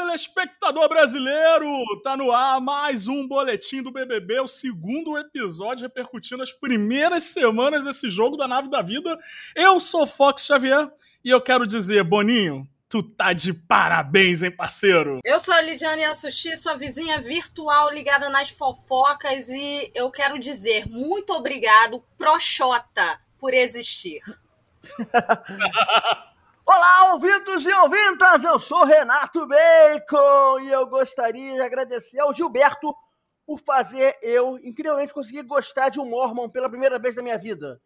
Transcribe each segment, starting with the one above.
telespectador brasileiro! Tá no ar mais um boletim do BBB, o segundo episódio repercutindo as primeiras semanas desse jogo da nave da vida. Eu sou Fox Xavier e eu quero dizer, Boninho, tu tá de parabéns, hein, parceiro? Eu sou a Lidiane Assushi, sua vizinha virtual ligada nas fofocas e eu quero dizer muito obrigado, Proxota, por existir. Olá, ouvintos e ouvintas! Eu sou Renato Bacon e eu gostaria de agradecer ao Gilberto por fazer eu, incrivelmente, conseguir gostar de um Mormon pela primeira vez na minha vida.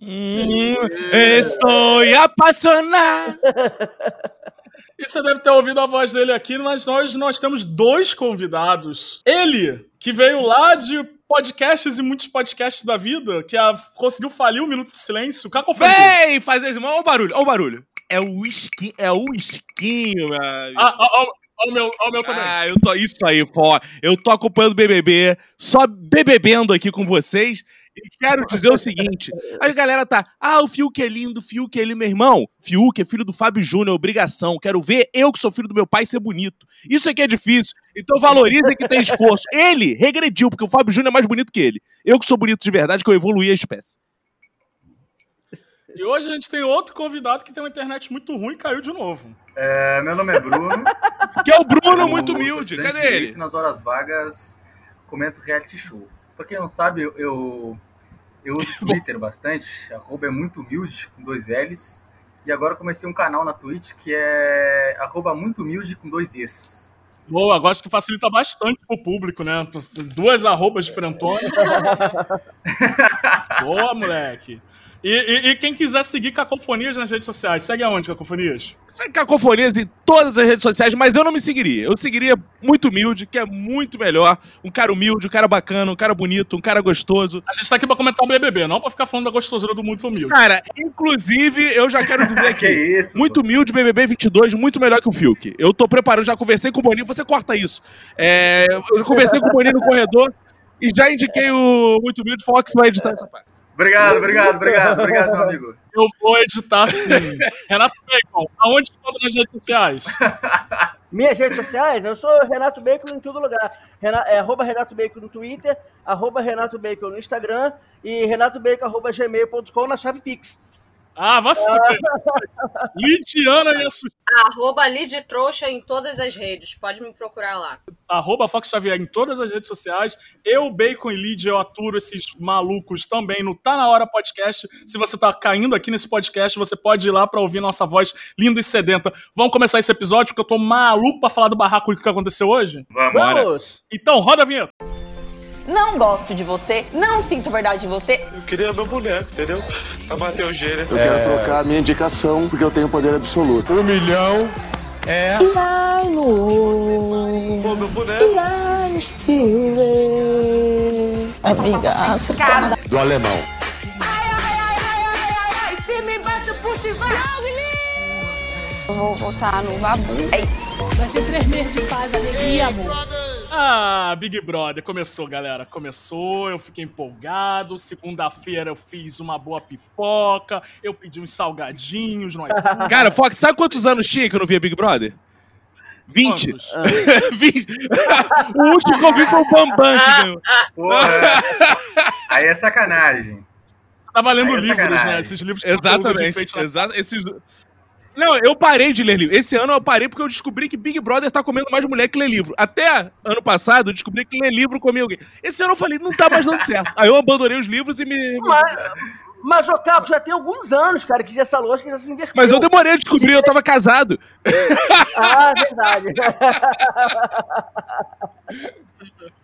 Hum, estou apaixonado! E você deve ter ouvido a voz dele aqui, mas nós, nós temos dois convidados. Ele, que veio lá de podcasts e muitos podcasts da vida, que a, conseguiu falir o um Minuto de Silêncio. Cacofonia. Vem fazer isso. Olha o barulho, olha o barulho. É o esquinho, é o esquinho, meu Ah, ó, ó, o meu, ó, o meu também. Ah, eu tô, isso aí, pô. Eu tô acompanhando o BBB, só bebebendo aqui com vocês. E quero dizer o seguinte: a galera tá, ah, o Fiuk é lindo, o Fiuk é lindo, meu irmão. Fiuk é filho do Fábio Júnior, obrigação. Quero ver eu que sou filho do meu pai ser bonito. Isso aqui é difícil. Então valorize que tem esforço. Ele regrediu, porque o Fábio Júnior é mais bonito que ele. Eu que sou bonito de verdade, que eu evoluí a espécie. E hoje a gente tem outro convidado que tem uma internet muito ruim e caiu de novo. É, meu nome é Bruno. que é o Bruno muito humilde. Cadê ele? Nas horas vagas, comento reality show. Pra quem não sabe, eu, eu, eu uso Twitter bastante. Arroba é muito humilde, com dois L's. E agora comecei um canal na Twitch que é arroba muito humilde com dois E's. Boa, gosto que facilita bastante pro público, né? Duas arrobas diferentonas. Boa, moleque. E, e, e, quem quiser seguir Cacofonias nas redes sociais, segue aonde, Cacofonias? Segue Cacofonias em todas as redes sociais, mas eu não me seguiria. Eu seguiria muito humilde, que é muito melhor. Um cara humilde, um cara bacana, um cara bonito, um cara gostoso. A gente tá aqui pra comentar o BBB, não pra ficar falando da gostosura do muito humilde. Cara, inclusive, eu já quero dizer aqui, isso, muito humilde, BBB 22, muito melhor que o Fiuk. Eu tô preparando, já conversei com o Boninho, você corta isso. É, eu já conversei com o Boninho no corredor e já indiquei o muito humilde, Fox vai editar essa parte. Obrigado, obrigado, obrigado, obrigado, meu amigo. Eu vou editar sim. Renato Bacon, aonde todas nas redes sociais? Minhas redes sociais? Eu sou Renato Bacon em todo lugar. Renato, é, arroba Renato Bacon no Twitter, arroba Renato Bacon no Instagram e renatobacon.gmail.com na chave Pix. Ah, vai se fuder. Lidiana e a Arroba Lid Trouxa em todas as redes. Pode me procurar lá. Arroba Fox Xavier em todas as redes sociais. Eu, Bacon e Lid, eu aturo esses malucos também no Tá Na Hora Podcast. Se você tá caindo aqui nesse podcast, você pode ir lá pra ouvir nossa voz linda e sedenta. Vamos começar esse episódio, que eu tô maluco pra falar do barraco que aconteceu hoje? Vamos! Então, roda a vinheta. Não gosto de você, não sinto verdade em você. Eu queria meu boneco, entendeu? Pra bater o gênero. Eu é... quero trocar a minha indicação porque eu tenho poder absoluto. Um milhão é. Pô, meu boneco. Obrigada. Do alemão. Ai, ai, ai, ai, ai, ai, ai. Se me bate, puxa e vai. Eu vou votar no Babu. É isso. Vai ser três meses de paz, alegria, amor. Ah, Big Brother, começou, galera. Começou, eu fiquei empolgado. Segunda-feira eu fiz uma boa pipoca, eu pedi uns salgadinhos no iPhone. Cara, Fox, sabe quantos anos tinha que eu não via Big Brother? 20. 20. o último que eu vi foi o Bambam que ganhou. Porra. Aí é sacanagem. Você tá valendo é livros, sacanagem. né? Esses livros que Exatamente. Exato. Esses... Não, eu parei de ler livro. Esse ano eu parei porque eu descobri que Big Brother tá comendo mais mulher que lê livro. Até ano passado eu descobri que ler livro comia alguém. Esse ano eu falei, não tá mais dando certo. Aí eu abandonei os livros e me. Mas, mas ô Caco, já tem alguns anos, cara, que essa lógica já se inverteu. Mas eu demorei a descobrir, eu tava casado. ah, verdade.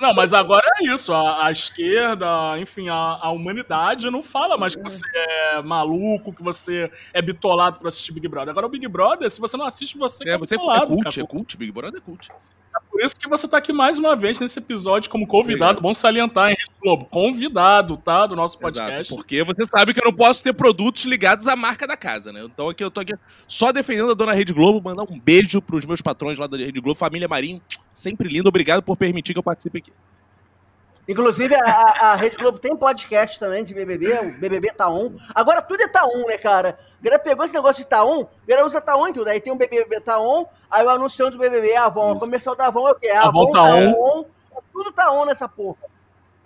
Não, mas agora é isso. A, a esquerda, enfim, a, a, humanidade não fala mais que você é maluco, que você é bitolado por assistir Big Brother. Agora o Big Brother, se você não assiste, você é, é você bitolado. É cult, é cult, Big Brother é cult. É por isso que você tá aqui mais uma vez nesse episódio como convidado. Obrigado. Bom salientar, hein, Globo? Convidado, tá? Do nosso podcast. Exato, porque você sabe que eu não posso ter produtos ligados à marca da casa, né? Então aqui eu tô aqui só defendendo a dona Rede Globo, mandar um beijo pros meus patrões lá da Rede Globo, família Marinho, sempre lindo. Obrigado por permitir que eu participe aqui. Inclusive, a, a- Rede Globo tem podcast também de BBB, o BBB tá on. Agora tudo é tá on, né, cara? A galera pegou esse negócio de tá on, a galera usa tá on em tudo. Aí tem o BBB tá on, aí o anunciante do BBB é a Avon. O comercial da Avon é o quê? A Avon tá on. Tudo tá on nessa porra.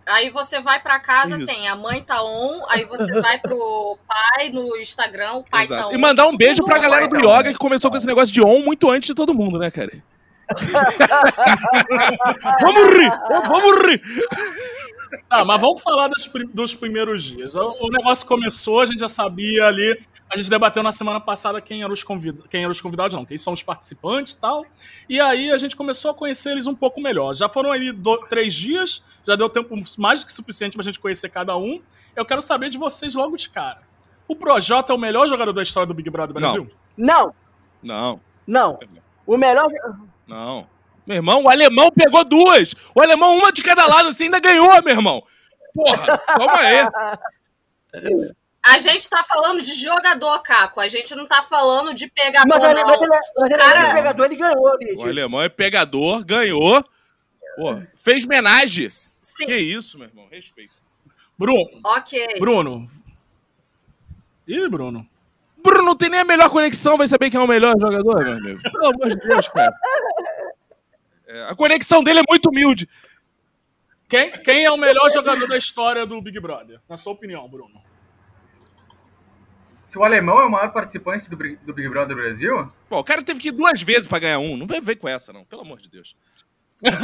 Aí você vai pra casa, Isso. tem a mãe tá on, aí você vai pro pai no Instagram, o pai tá Exato. on. E mandar um beijo pra galera do então. yoga que começou com esse negócio de on muito antes de todo mundo, né, cara? Vamos rir! Vamos rir! Tá, mas vamos falar das dos primeiros dias. O, negócio começou, a gente já sabia ali. A gente debateu na semana passada quem eram os, convid... quem eram os convidados, não, quem são os participantes e tal. E aí a gente começou a conhecer eles um pouco melhor. Já foram aí do- três dias, já deu tempo mais do que suficiente pra gente conhecer cada um. Eu quero saber de vocês logo de cara. O Projota é o melhor jogador da história do Big Brother Brasil? Não, Não, não. O melhor. Não. Meu irmão, o alemão pegou duas. O alemão, uma de cada lado, assim, ainda ganhou, meu irmão. Porra, calma aí. A gente tá falando de jogador, Caco. A gente não tá falando de pegador, Mas, não. mas, ele, mas ele cara- é pegador, ele ganhou, Lid. O alemão é pegador, ganhou. Pô, fez homenagem. Sim, Que isso, meu irmão, respeito. Bruno, ok. Bruno. Ih, Bruno. Bruno não tem nem a melhor conexão, vai saber quem é o melhor jogador, meu amigo. Pelo amor de Deus, cara. É, a conexão dele é muito humilde. Quem, quem é o melhor jogador da história do Big Brother? Na sua opinião, Bruno. Se o alemão é o maior participante do, Big- do Big Brother Brasil, Pô, o cara teve que ir duas vezes pra ganhar um. Não vai ver com essa, não. Pelo amor de Deus.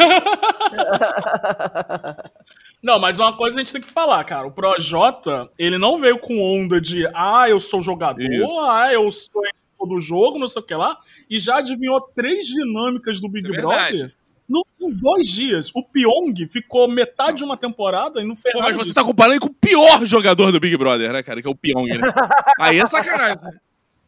Não, mas uma coisa a gente tem que falar, cara. O Projota, ele não veio com onda de ah, eu sou jogador, Isso. ah, eu sou do jogo, não sei o que lá, e já adivinhou três dinâmicas do Big é. Brother no, em dois dias. O Pyong ficou metade de uma temporada e não fez Pô, mas você disso. tá comparando com o pior jogador do Big Brother, né, cara? Que é o Pyong, né? Aí é sacanagem.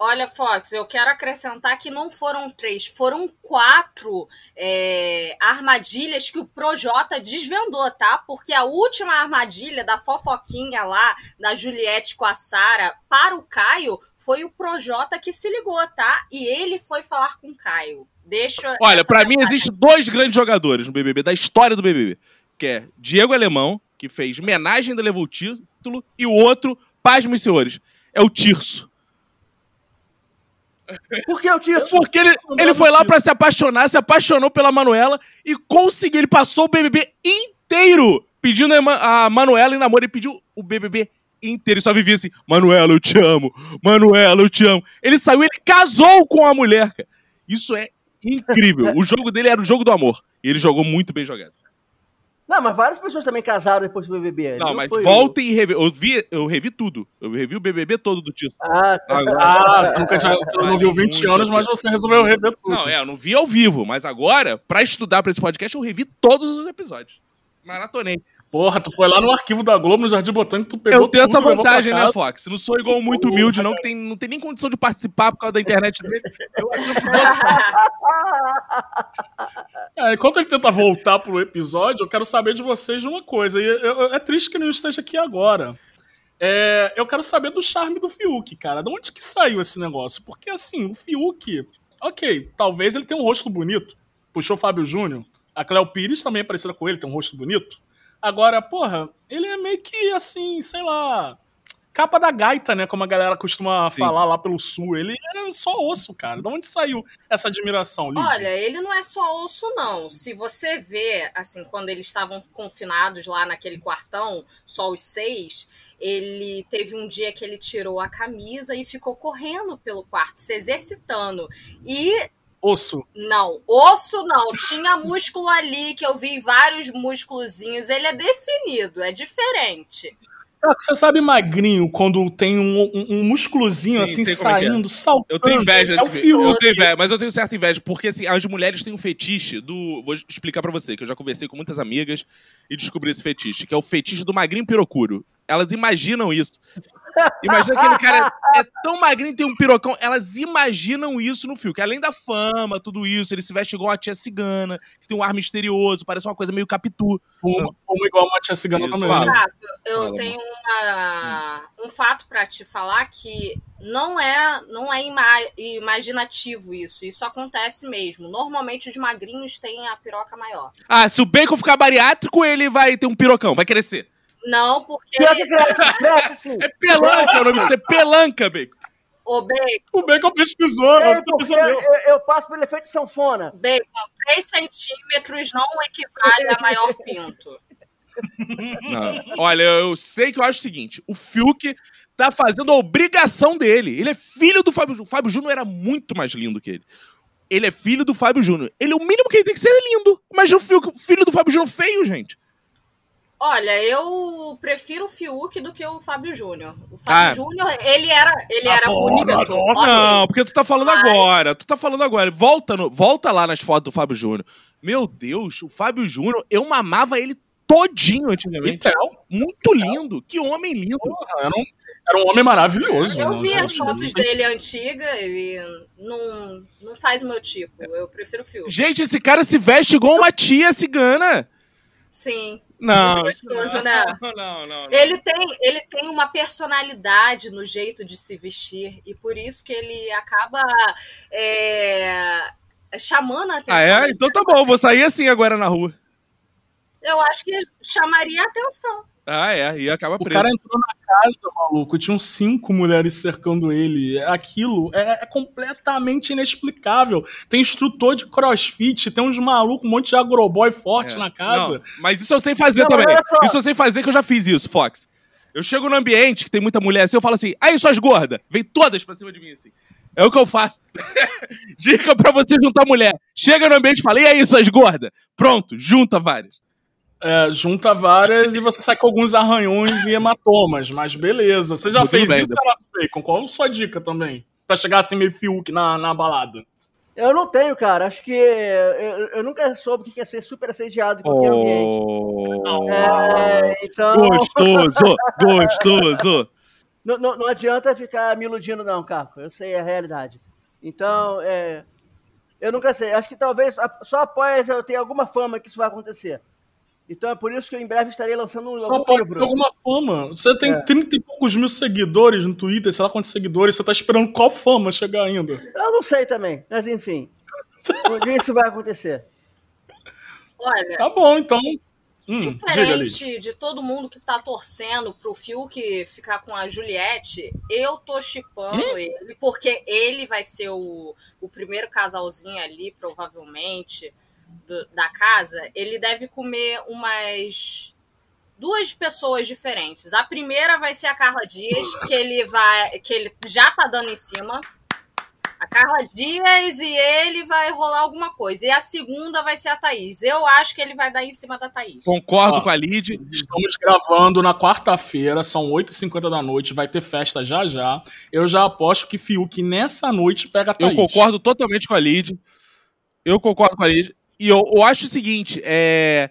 Olha, Fox, eu quero acrescentar que não foram três, foram quatro é, armadilhas que o Projota desvendou, tá? Porque a última armadilha da fofoquinha lá, da Juliette com a Sara, para o Caio, foi o Projota que se ligou, tá? E ele foi falar com o Caio. Deixa. Olha, pra mim existem dois grandes jogadores no BBB, da história do BBB. Que é Diego Alemão, que fez homenagem ainda levou o título, e o outro, pasmem senhores, é o Tirso. Por que o Tito? Porque ele, ele foi lá pra se apaixonar, se apaixonou pela Manuela e conseguiu. Ele passou o BBB inteiro pedindo a, Ma- a Manuela em namoro. Ele pediu o BBB inteiro. Ele só vivia assim: Manuela, eu te amo. Manuela, eu te amo. Ele saiu, ele casou com a mulher, cara. Isso é incrível. o jogo dele era o jogo do amor. E ele jogou muito bem jogado. Não, mas várias pessoas também casaram depois do BBB. Ele Não, mas foi- voltem e revi. Eu, vi, eu revi tudo. Eu revi o BBB todo do Tito. Ah, tá. Agora- Ah, você nunca tinha, você não viu 20 Muito anos, mas você resolveu rever tudo. Não, é, eu não vi ao vivo, mas agora, pra estudar pra esse podcast, eu revi todos os episódios. Maratonei. Porra, tu foi lá no arquivo da Globo, no Jardim Botânico, tu pegou Eu tenho tudo, essa vantagem, né. Fox? Não sou igual muito humilde, não, que tem, não tem nem condição de participar por causa da internet dele. Eu É, enquanto ele tenta voltar pro episódio, eu quero saber de vocês de uma coisa. E eu- é triste que ele não esteja aqui agora. É, eu quero saber do charme do Fiuk, cara. De onde que saiu esse negócio? Porque, assim, o Fiuk... Ok, talvez ele tenha um rosto bonito. Puxou o Fábio Júnior. A Cléo Pires também é parecida com ele, tem um rosto bonito. Agora, porra, ele é meio que, assim, sei lá... Capa da gaita, né? Como a galera costuma Sim. falar lá pelo sul. Ele é só osso, cara. De onde saiu essa admiração, Lídia? Olha, ele não é só osso, não. Se você vê, assim, quando eles estavam confinados lá naquele quartão, só os seis, ele teve um dia que ele tirou a camisa e ficou correndo pelo quarto, se exercitando. E Osso. não, osso não, tinha músculo ali, que eu vi vários músculozinhos. Ele é definido, é diferente. Cara, você sabe magrinho quando tem um, um, um Sim, assim é é. saindo, saltando. Eu tenho inveja É filme. Eu tenho inveja, mas eu tenho certa inveja, porque assim, as mulheres têm um fetiche do. Vou explicar pra você, que eu já conversei com muitas amigas e descobri esse fetiche, que é o fetiche do magrinho pirocuro. Elas imaginam isso. Imagina aquele cara é, é tão magrinho tem um pirocão. Elas imaginam isso no filme. Que além da fama, tudo isso, ele se veste igual uma tia cigana, que tem um ar misterioso, parece uma coisa meio capitu. Fuma, fuma igual uma tia cigana Isso, também. fala. né? Renato, eu Fala, tenho uma- um fato pra te falar que não é não é ima- imaginativo isso. Isso acontece mesmo. Normalmente os magrinhos têm a piroca maior. Ah, se o bacon ficar bariátrico, ele vai ter um pirocão, vai crescer. Não, porque Pior que cresce, cresce sim. É pelanca o nome disso, é pelanca, bacon. o bacon, O Bacon pesquisou, É, né? porque eu, eu passo pelo efeito sanfona. bacon 3 centímetros não equivale a maior pinto. Não. Olha, eu sei que eu acho o seguinte: o Fiuk tá fazendo a obrigação dele. Ele é filho do Fábio Júnior. O Fábio Júnior era muito mais lindo que ele. Ele é filho do Fábio Júnior. Ele, o mínimo que ele tem que ser é lindo. Imagina o Fiuk, filho do Fábio Júnior feio, gente. Olha, eu prefiro o Fiuk do que o Fábio Júnior. O Fábio Ah. Júnior, ele era, ele era Adoro, bonito. ok. Não, porque tu tá falando Mas- agora. Tu tá falando agora. Volta, no- volta lá nas fotos do Fábio Júnior. Meu Deus, o Fábio Júnior, eu mamava ele todinho antigamente. Então, Muito lindo. Que homem lindo. era um, era um homem maravilhoso. Eu né? vi as fotos dele antiga e não, não faz o meu tipo. Eu prefiro o Fiuk. Gente, esse cara se veste igual uma tia cigana. Sim. Não, gostoso, não. né? Não, não, não. Ele tem, ele tem uma personalidade no jeito de se vestir e por isso que ele acaba é, chamando a atenção. Ah, é? Então tá bom, vou sair assim agora na rua. Eu acho que chamaria a atenção. Ah, é, e acaba O preso. cara entrou na casa, maluco, tinham cinco mulheres cercando ele. Aquilo é, é completamente inexplicável. Tem instrutor de crossfit, tem uns malucos, um monte de agroboy forte É. na casa. Não, mas isso eu sei fazer também. Isso eu sei fazer que eu já fiz isso, Fox. Eu chego no ambiente que tem muita mulher assim, eu falo assim, aí suas gordas, vem todas pra cima de mim assim. É o que eu faço. Dica pra você juntar mulher. Chega no ambiente e fala, e aí suas gordas? Pronto, junta várias. É, junta várias e você sai com alguns arranhões e hematomas, mas beleza. Você já Tudo fez bem, isso, Renato Bacon? Qual a sua dica também? Pra chegar assim meio Fiuk na, na balada. Eu não tenho, cara. Acho que eu, eu nunca soube o que é ser super assediado em qualquer ambiente. Oh, É, então, gostoso, gostoso. não, não, não adianta ficar me iludindo, não, Caco. Eu sei a realidade. Então, é, eu nunca sei. Acho que talvez só após eu ter alguma fama que isso vai acontecer. Então é por isso que eu em breve estarei lançando um Só pode livro. alguma fama. Você tem É. 30 e poucos mil seguidores no Twitter, sei lá quantos seguidores, você tá esperando qual fama chegar ainda? Eu não sei também, mas enfim. Um dia isso vai acontecer. Olha, Tá bom, então. Hum, diga ali. diferente de todo mundo que tá torcendo pro Fiuk ficar com a Juliette, eu tô chipando ele, porque ele vai ser o, o primeiro casalzinho ali, provavelmente, do- da casa. Ele deve comer umas duas pessoas diferentes. A primeira vai ser a Carla Dias, que ele vai. que ele já tá dando em cima. A Carla Dias e ele vai rolar alguma coisa. E a segunda vai ser a Thaís. Eu acho que ele vai dar em cima da Thaís. Concordo Ó. com a Lid. Estamos gravando na quarta-feira, são 8h50 da noite, vai ter festa já já. Eu já aposto que Fiuk nessa noite pega a Eu Thaís. concordo totalmente com a Lid. Eu concordo com a Lid. E eu, eu acho o seguinte, é...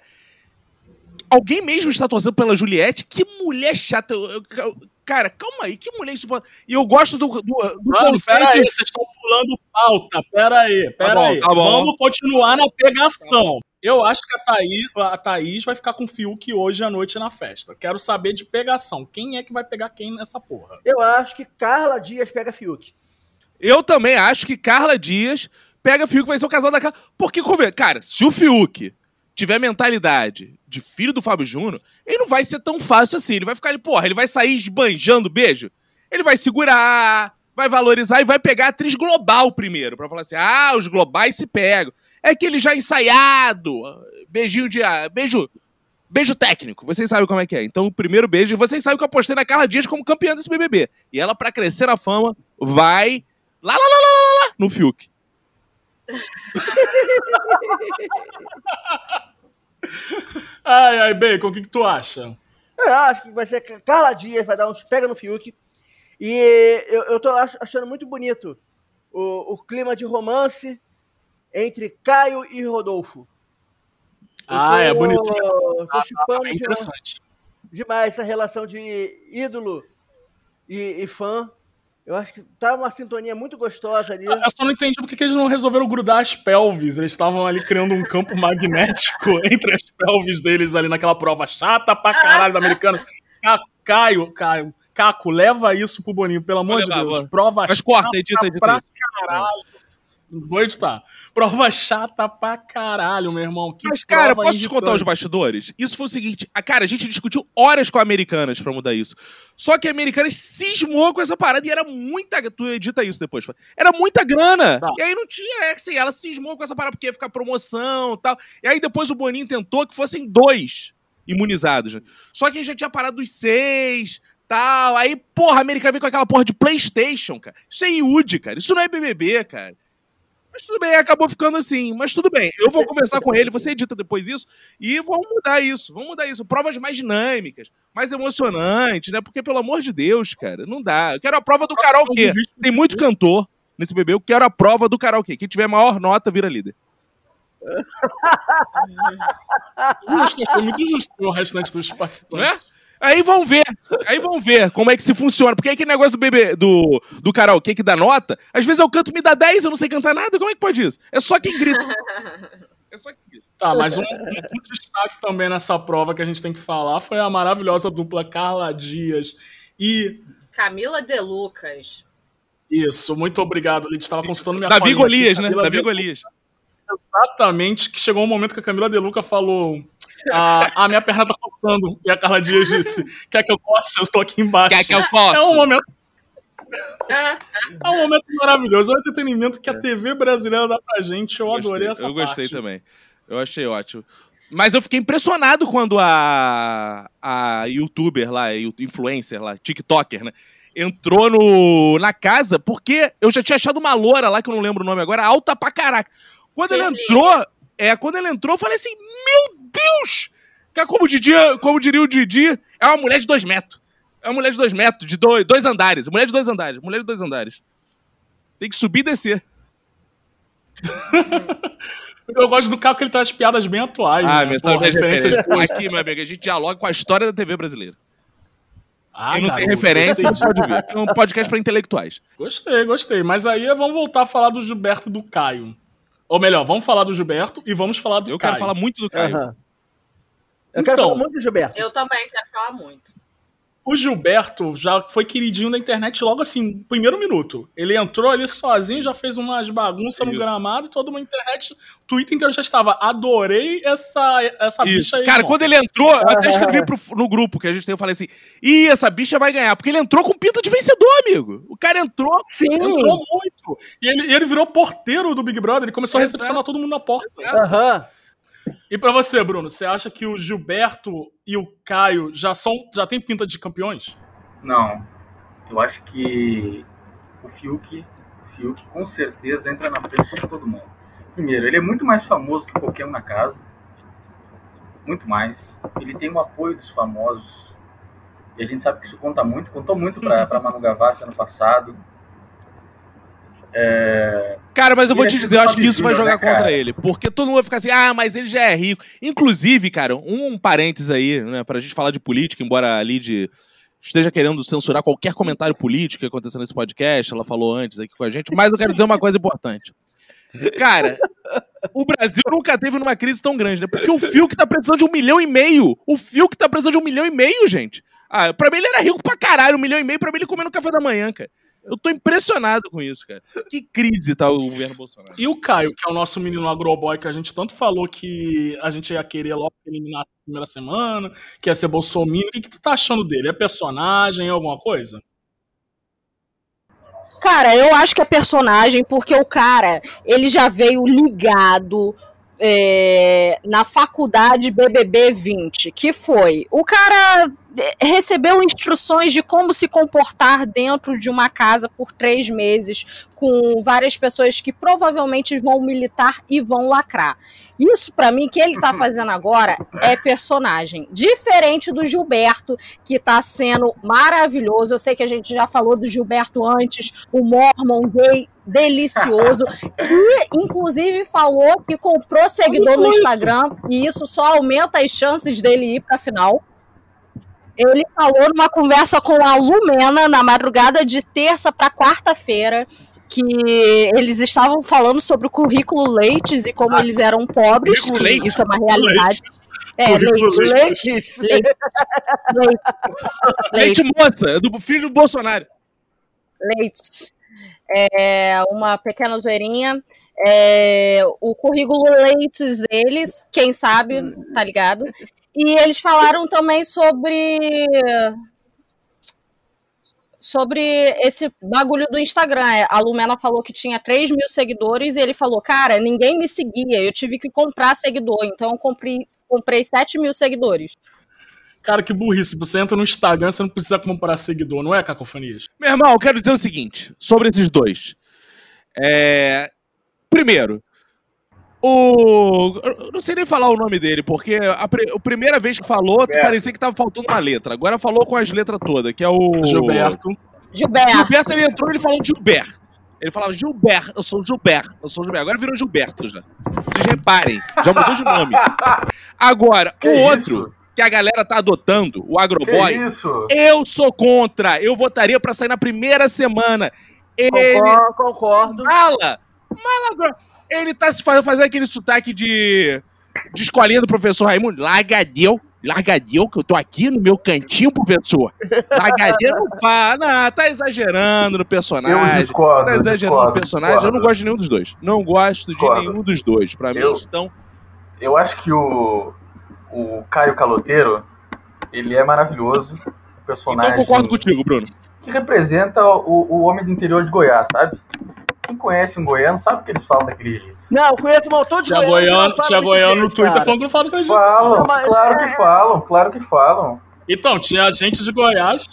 Alguém mesmo está torcendo pela Juliette? Que mulher chata. Eu- eu- cara, calma aí, que mulher insuportável. E eu gosto do, do, do Mano, conceito... pera aí, vocês estão pulando pauta. Pera aí, pera bom, aí. tá bom. Vamos continuar na pegação. Eu acho que a Thaís, a Thaís vai ficar com o Fiuk hoje à noite na festa. Quero saber de pegação. Quem é que vai pegar quem nessa porra? Eu acho que Carla Dias pega Fiuk. Eu também acho que Carla Dias pega Fiuk vai ser o casal da Carla. Porque, conven- cara, se o Fiuk tiver mentalidade de filho do Fábio Júnior, ele não vai ser tão fácil assim. Ele vai ficar ali, porra, ele vai sair esbanjando beijo. Ele vai segurar, vai valorizar e vai pegar a atriz global primeiro. Pra falar assim, ah, os globais se pegam. É aquele já ensaiado, beijinho de... ah, Beijo... Beijo técnico, vocês sabem como é que é. Então, o primeiro beijo, vocês sabem que eu apostei na Carla Dias como campeã desse BBB. E ela, pra crescer na fama, vai lá, lá, lá, lá, lá, lá, lá, no Fiuk. Ai, ai, Bacon, o que, que tu acha? Eu acho que vai ser Carla Dias, vai dar uns pega no Fiuk. E eu, eu tô ach- achando muito bonito o, o clima de romance entre Caio e Rodolfo. Ah, é tô- bonito. Tô chipando É de- interessante. demais essa relação de ídolo e, e fã. Eu acho que tá uma sintonia muito gostosa ali. Eu só não entendi por que eles não resolveram grudar as pelvis. Eles estavam ali criando um campo magnético entre as pelvis deles ali naquela prova chata pra caralho do americano. Caio, Caio, Caco, leva isso pro Boninho, pelo amor de Deus. Prova Mas corta, edita, edita pra isso. caralho. Vou editar. Prova chata pra caralho, meu irmão. Que Mas, cara, posso te contar os irritante. bastidores? Isso foi o seguinte, a, cara, a gente discutiu horas com a Americanas pra mudar isso. Só que a Americanas cismou com essa parada e era muita. Tu edita isso depois. Era muita grana. Tá. E aí não tinha, é assim, ela cismou com essa parada porque ia ficar promoção e tal. E aí depois o Boninho tentou que fossem dois imunizados. né? Só que a gente já tinha parado dos seis. Tal, aí, porra, a Americana veio com aquela porra de PlayStation, cara. Isso é IUD, cara. Isso não é BBB, cara. Mas tudo bem, acabou ficando assim. Mas tudo bem, eu vou conversar com ele, você edita depois isso, e vamos mudar isso, vamos mudar isso. Provas mais dinâmicas, mais emocionantes, né? Porque, pelo amor de Deus, cara, não dá. Eu quero a prova do karaokê. Tem muito cantor nesse bebê, eu quero a prova do karaokê. Quem tiver maior nota, vira líder. Justo, foi muito justo o restante dos participantes. Né? Aí vão ver, aí vão ver como é que se funciona. Porque aí aquele negócio do bebê, do, do karaokê que dá nota, às vezes eu canto me dá 10, eu não sei cantar nada. Como é que pode isso? É só quem grita. É só quem grita. Tá, mas um, um destaque também nessa prova que a gente tem que falar foi a maravilhosa dupla Carla Dias e. Camila De Lucas. Isso, muito obrigado. A gente estava consultando minha Davi colinha aqui, Golias, né? Davi Golias. Exatamente, que chegou um momento que a Camila De Luca falou: a, a minha perna tá coçando. E a Carla Dias disse: Quer que eu coce? Eu estou aqui embaixo. Quer que eu coce? É um momento. É um momento maravilhoso. É um entretenimento que a TV brasileira dá pra gente. Eu adorei essa Eu gostei parte. também. Eu achei ótimo. Mas eu fiquei impressionado quando a, a youtuber lá, influencer lá, TikToker, né? Entrou no, na casa, porque eu já tinha achado uma loura lá, que eu não lembro o nome agora, alta pra caraca. Quando ela Serlene. entrou, é, quando ela entrou, eu falei assim: Meu Deus! Que como, o Didi, como diria o Didi, é uma mulher de dois metros. É uma mulher de dois metros, de dois, dois andares. Mulher de dois andares, mulher de dois andares. Tem que subir e descer. Eu gosto do carro que ele traz piadas bem atuais. Ah, né? minha Pô, história de referência de- referência. Aqui, meu amigo, a gente dialoga com a história da TV brasileira. Ah, Quem não tem garoto, referência, pode ver. É um podcast para intelectuais. Gostei, gostei. Mas aí vamos voltar a falar do Gilberto e do Caio. Ou melhor, vamos falar do Gilberto e vamos falar do Eu Caio. quero falar muito do Caio. Aham. Eu quero Então. falar muito do Gilberto. Eu também quero falar muito. O Gilberto já foi queridinho da internet logo assim, primeiro minuto. Ele entrou ali sozinho, já fez umas bagunças no gramado, toda uma internet, o Twitter inteiro já estava. Adorei essa, essa bicha aí. Cara, irmão. quando ele entrou, eu até escrevi pro- no grupo que a gente tem, eu falei assim: Ih, essa bicha vai ganhar. Porque ele entrou com pinta de vencedor, amigo. O cara entrou. Sim. Entrou muito. E ele, ele virou porteiro do Big Brother, ele começou a Exato. recepcionar todo mundo na porta. Aham. E pra você, Bruno, você acha que o Gilberto e o Caio já são já tem pinta de campeões? Não. Eu acho que o Fiuk, o Fiuk com certeza entra na frente de todo mundo. Primeiro, ele é muito mais famoso que qualquer um na casa. Muito mais. Ele tem o apoio dos famosos. E a gente sabe que isso conta muito. Contou muito pra, pra Manu Gavassi ano passado. Cara, mas eu vou E te é dizer, eu acho que isso vai jogar né, cara? contra ele. Porque todo mundo vai ficar assim, ah, mas ele já é rico. Inclusive, cara, um parênteses aí, né, pra gente falar de política, embora a Lid esteja querendo censurar qualquer comentário político que aconteça nesse podcast, ela falou antes aqui com a gente, mas eu quero dizer uma coisa importante. Cara, o Brasil nunca teve numa crise tão grande, né? Porque o Fio que tá precisando de um milhão e meio. O Fio que tá precisando de um milhão e meio, gente. Ah, pra mim ele era rico pra caralho, um milhão e meio, pra mim ele comendo café da manhã, cara. Eu tô impressionado com isso, cara. Que crise tá o governo Bolsonaro. E o Caio, que é o nosso menino agroboy, que a gente tanto falou que a gente ia querer logo que ele eliminasse na primeira semana, que ia ser bolsominion. O que, que tu tá achando dele? É personagem, é alguma coisa? Cara, eu acho que é personagem, porque o cara, ele já veio ligado é, na faculdade BBB 20, que foi, o cara recebeu instruções de como se comportar dentro de uma casa por três meses, com várias pessoas que provavelmente vão militar e vão lacrar. Isso, pra mim, que ele tá fazendo agora é personagem. Diferente do Gilberto, que tá sendo maravilhoso. Eu sei que a gente já falou do Gilberto antes, o Mormon gay delicioso, que inclusive falou que comprou seguidor no Instagram e isso só aumenta as chances dele ir pra final. Ele falou numa conversa com a Lumena na madrugada de terça para quarta-feira que eles estavam falando sobre o currículo Leites e como eles eram pobres, que Leites? isso é uma realidade. É, Currículo Leite. Leites. Leite. Leite. Leite moça, do filho do Bolsonaro. Leite. É, uma pequena zoeirinha. É, o currículo Leites deles, quem sabe, tá ligado? E eles falaram também sobre sobre esse bagulho do Instagram. É, A Lumena falou que tinha 3 mil seguidores e ele falou, cara, ninguém me seguia, eu tive que comprar seguidor, então eu comprei, comprei 7 mil seguidores. Cara, que burrice. Você entra no Instagram, você não precisa comprar seguidor, não é, Cacofonias? Meu irmão, eu quero dizer o seguinte sobre esses dois. É, Primeiro, o. Eu não sei nem falar o nome dele, porque a, pri- a primeira vez que falou, parecia que tava faltando uma letra. Agora falou com as letras todas, que é o. Gilberto. Gilberto. Gilberto, ele entrou e ele falou Gilberto. Ele falava Gilberto, eu sou Gilberto, eu sou Gilberto. Agora virou Gilberto já. Vocês reparem, já mudou de nome. Agora, Que o isso? outro que a galera tá adotando, o Agroboy, Que isso? eu sou contra. Eu votaria pra sair na primeira semana. Ele Concordo, concordo. mala, mala agora. Ele tá se fazendo, fazendo aquele sotaque de, de escolinha do professor Raimundo. Largadeu, largadeu, que eu tô aqui no meu cantinho, professor. Largadeu não fala, não, tá exagerando no personagem. Eu discordo, Tá exagerando discordo, no personagem. Eu não discordo. gosto de nenhum dos dois. Não gosto de Discordo. nenhum dos dois. Pra mim, Eu- estão. Eu acho que o, o Caio Caloteiro, ele é maravilhoso. Um personagem Então eu concordo contigo, Bruno. que representa o, o homem do interior de Goiás, sabe? Quem conhece um goiano sabe que eles falam daquele jeito. Não, eu conheço um montão de Tia goiano não Goiano, no jeito, Twitter cara. falando que não fala com a gente. Falam, Mas- claro é- que falam, claro que falam. Então, tinha gente de Goiás.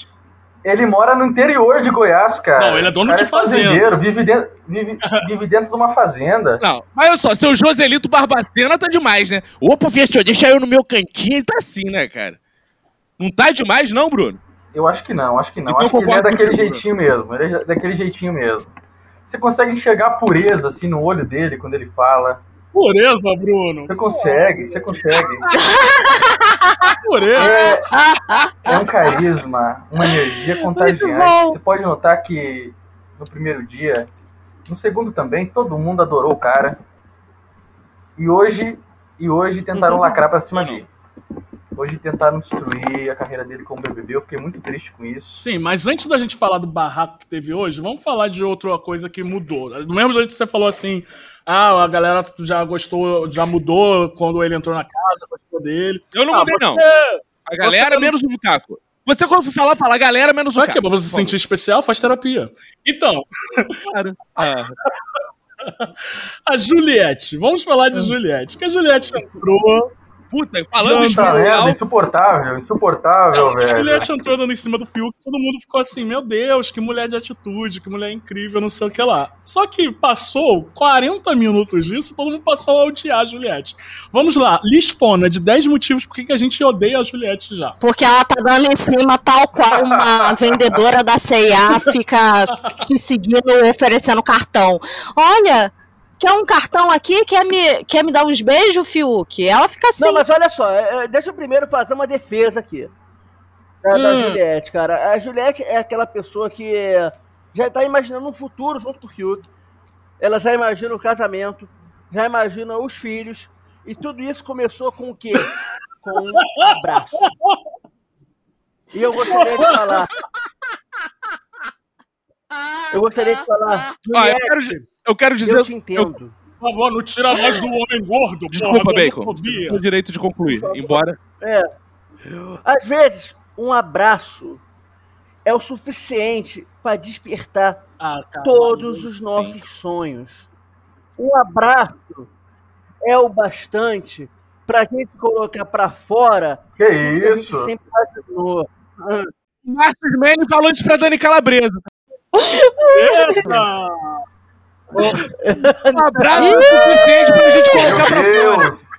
Ele mora no interior de Goiás, cara. Não, ele é dono O cara de fazenda. fazendeiro, Vive dentro, vive, vive dentro de uma fazenda. Não, mas olha só, seu Joselito Barbacena tá demais, né? Ô, professor, deixa eu no meu cantinho. Ele tá assim, né, cara? Não tá demais, não, Bruno? Eu acho que não, acho que não. Então acho que ele é daquele jeitinho mesmo. Ele é daquele jeitinho mesmo. Você consegue enxergar a pureza assim no olho dele quando ele fala. Pureza, Bruno. Você consegue, você consegue. Pureza. É, é um carisma, uma energia contagiante. Você pode notar que no primeiro dia, no segundo também, todo mundo adorou o cara. E hoje, e hoje tentaram lacrar pra cima dele. Hoje tentaram destruir a carreira dele como BBB. Eu fiquei muito triste com isso. Sim, mas antes da gente falar do barraco que teve hoje, vamos falar de outra coisa que mudou. Do mesmo jeito que você falou assim, ah, a galera já gostou, já mudou quando ele entrou na casa, gostou dele. Eu não Ah, mudei, você- não. A galera Você- menos o Caco. Você quando for falar, fala galera menos o Pra Caco. quê? Pra você se sentir especial, faz terapia. Então, Claro. Ah, a Juliette. Vamos falar de Juliette. Que a Juliette entrou. Puta, falando Não, Tá especial. vendo? Insuportável, insuportável, A velho. Juliette entrou dando em cima do Fiuk, todo mundo ficou assim, meu Deus, que mulher de atitude, que mulher incrível, não sei o que lá. Só que passou 40 minutos disso, todo mundo passou a odiar a Juliette. Vamos lá, listona de 10 motivos por que que a gente odeia a Juliette já. Porque ela tá dando em cima, tal qual uma vendedora da CIA fica te seguindo, oferecendo cartão. Olha, quer um cartão aqui? Quer me, quer me dar uns beijos, Fiuk? Ela fica assim. Não, mas olha só, é, é, deixa eu primeiro fazer uma defesa aqui. Da, da Hum. Juliette, cara. A Juliette é aquela pessoa que já tá imaginando um futuro junto com o Fiuk. Ela já imagina o casamento, já imagina os filhos. E tudo isso começou com o quê? Com um abraço. E eu gostaria de falar. Eu gostaria de falar. Ó, eu Juliette, quero, eu quero dizer. eu te entendo. Por favor, não tira mais do homem gordo, Desculpa, porra, Bacon. Você tem o direito de concluir. Embora. É. Às vezes, um abraço é o suficiente para despertar Ah, cara, todos os nossos sonhos. Um abraço é o bastante para a gente colocar para fora Que o que a gente isso? sempre imaginou. Marcos Manning falou isso pra Dani Calabresa. Eita! Um abraço é o suficiente pra gente colocar pra Meu fora. Deus!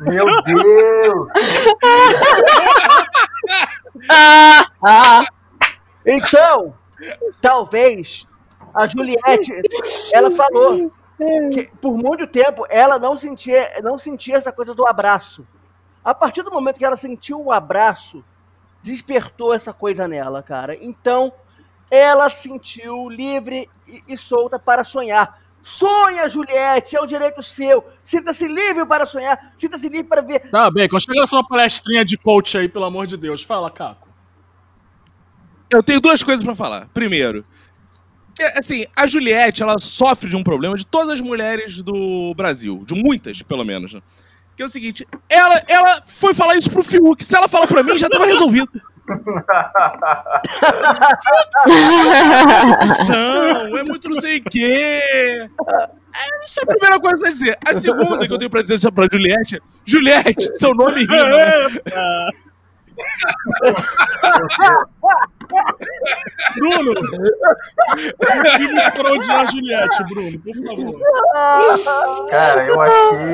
Meu Deus! Ah, ah. Então, talvez a Juliette, ela falou que por muito tempo ela não sentia, não sentia essa coisa do abraço. A partir do momento que ela sentiu o abraço despertou essa coisa nela, cara. Então, ela sentiu livre e, e solta para sonhar. Sonha, Juliette, é um direito seu. Sinta-se livre para sonhar, sinta-se livre para ver. Tá, Bacon, chega essa palestrinha de coach aí, pelo amor de Deus. Fala, Caco. Eu tenho duas coisas pra falar. Primeiro, é, assim, a Juliette, ela sofre de um problema de todas as mulheres do Brasil, de muitas, pelo menos, né? Que é o seguinte, ela, ela foi falar isso pro Fiuk. Se ela falar pra mim, já tava resolvido. São, é muito não sei o quê. É, Essa é a primeira coisa a dizer. A segunda que eu tenho pra dizer pra Juliette, Juliette, seu nome rima. né? Bruno! Vimos para odiar a Juliette, Bruno, por favor. Cara, eu achei.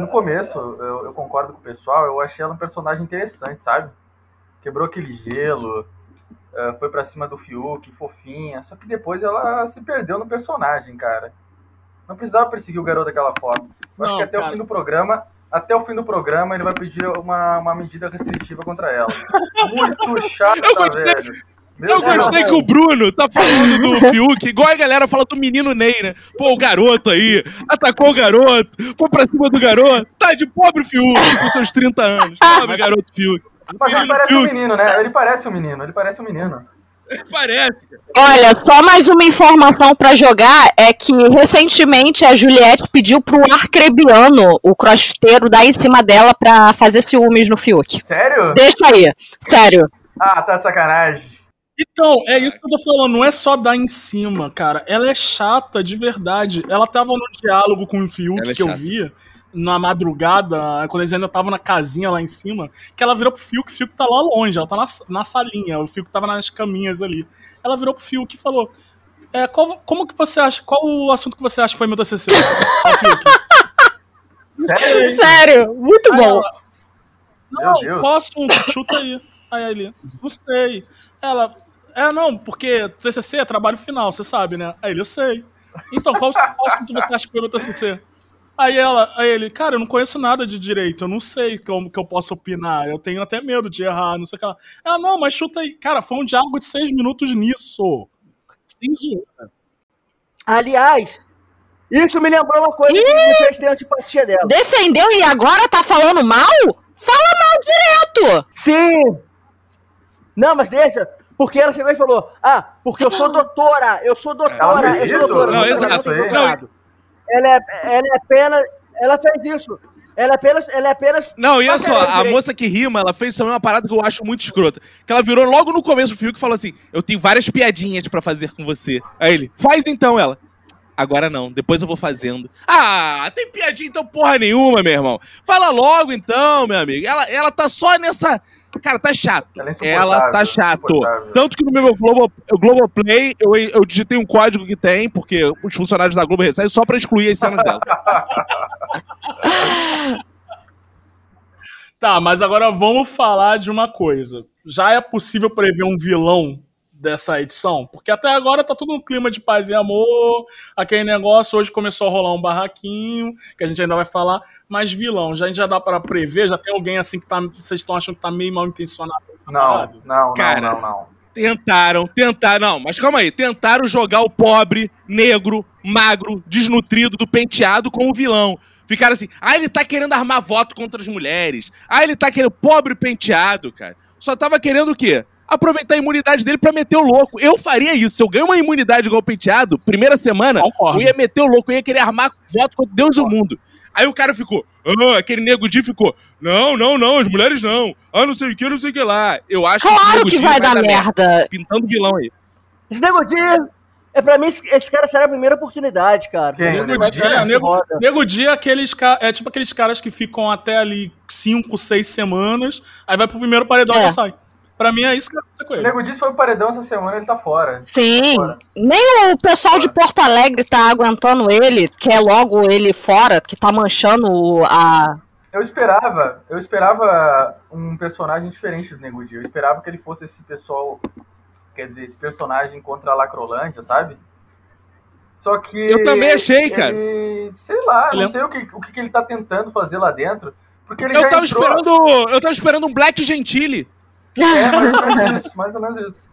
No começo, eu, eu concordo com o pessoal, eu achei ela um personagem interessante, sabe? Quebrou aquele gelo, eh, foi pra cima do Fiuk, fofinha. Só que depois ela se perdeu no personagem, cara. Não precisava perseguir o garoto daquela forma. Eu acho que até cara. o fim do programa. Até o fim do programa ele vai pedir uma, uma medida restritiva contra ela. Muito gostei. velho. Meu Eu Deus. gostei que o Bruno tá falando do Fiuk, igual a galera fala do menino Ney, né? Pô, o garoto aí, atacou o garoto, foi pra cima do garoto, tá de pobre Fiuk com seus 30 anos. Pobre garoto Fiuk. Mas ele parece um menino, né? Ele parece um menino, ele parece um menino. Parece. Olha, só mais uma informação pra jogar é que recentemente a Juliette pediu pro Arcrebiano, o crossfiteiro, dar em cima dela pra fazer ciúmes no Fiuk. Sério? Deixa aí, sério. Ah, tá de sacanagem. Então, é isso que eu tô falando, não é só dar em cima, cara. Ela é chata de verdade. Ela tava no diálogo com o Fiuk é que eu chata. Na madrugada, quando eles ainda estavam na casinha lá em cima, que ela virou pro Fiuk, o Fiuk tá lá longe, ela tá na, na salinha, o Fiuk tava nas caminhas ali. Ela virou pro Fiuk e falou: é, qual- como que você acha? Qual o assunto que você acha que foi meu TCC? Sério? Sério, muito Aí bom. ela, Meu Não, qual assunto? Chuta aí. Aí ele, não sei. Ela, é, não, porque TCC é trabalho final, você sabe, né? Aí ele, eu sei. Então, qual, qual assunto você acha que foi no TCC? Aí ela, aí ele, cara, eu não conheço nada de direito, eu não sei como que eu posso opinar, eu tenho até medo de errar, não sei o que lá. Ela, não, mas chuta aí. Cara, foi um diálogo de seis minutos nisso. Sem zoeira. Aliás, isso me lembrou uma coisa que me fez ter antipatia dela. Defendeu e agora tá falando mal? Fala mal direto! Sim! Não, mas deixa. Porque ela chegou e falou: Ah, porque eu sou doutora, eu sou doutora, Ela eu sou doutora. Não, exato. Não, doutorado. Ela é, ela é apenas. Ela fez isso. Ela é apenas. Ela é apenas. Não, e olha só, a direito. moça que rima, ela fez também uma parada que eu acho muito escrota. Que ela virou logo no começo do Fiuk e falou assim: Eu tenho várias piadinhas pra fazer com você. Aí ele, faz então ela. Agora não, depois eu vou fazendo. Ah, tem piadinha então porra nenhuma, meu irmão. Fala logo então, meu amigo. Ela, ela tá só nessa. Cara, tá chato. Ela é Ela tá chato. Tanto que no meu Globo, Globoplay eu, eu digitei um código que tem, porque os funcionários da Globo recebem só pra excluir as cenas dela. Tá, mas agora vamos falar de uma coisa. Já é possível prever um vilão dessa edição? Porque até agora tá tudo um clima de paz e amor, aquele negócio, hoje começou a rolar um barraquinho, que a gente ainda vai falar, mas vilão, já, a gente já dá pra prever? Já tem alguém assim que tá, vocês estão achando que tá meio mal intencionado? Não, não, Cara. não, não, não. Tentaram, tentaram. Não, mas calma aí. Tentaram jogar o pobre, negro, magro, desnutrido do penteado como vilão. Ficaram assim, ah, ele tá querendo armar voto contra as mulheres. Ah, ele tá querendo. Pobre penteado, cara. Só tava querendo o quê? Aproveitar a imunidade dele pra meter o louco. Eu faria isso. Se eu ganho uma imunidade igual o penteado, primeira semana, Concordo. eu ia meter o louco, eu ia querer armar voto contra Deus e o mundo. Aí o cara ficou, ah, aquele nego Di ficou, não, não, não, as mulheres não. Ah, não sei o que, não sei o que lá. Eu acho Claro que Di vai dar merda. Pintando vilão aí. Esse nego Di, é pra mim, esse, cara será a primeira oportunidade, cara. Ele Nego vai Di? tirar É, de nego, nego dia aqueles é tipo aqueles caras que ficam até ali 5, 6 semanas, aí vai pro primeiro paredão É. e sai. Pra mim é isso que vai acontecer com O ele. Nego disse foi pro paredão essa semana, ele tá fora. Sim, Fora. nem o pessoal de Porto Alegre tá aguentando ele, quer logo ele fora, que tá manchando o- a. Eu esperava, eu esperava um personagem diferente do Nego. Eu esperava que ele fosse esse pessoal, quer dizer, esse personagem contra a Lacrolândia, sabe? Só que. Eu também achei, cara. ele- Sei lá, Ele é- não sei o que, o que que ele tá tentando fazer lá dentro. Porque ele Eu já tava entrou- esperando. Eu tava esperando um Black Gentile. É, mais ou menos isso, mais ou menos isso.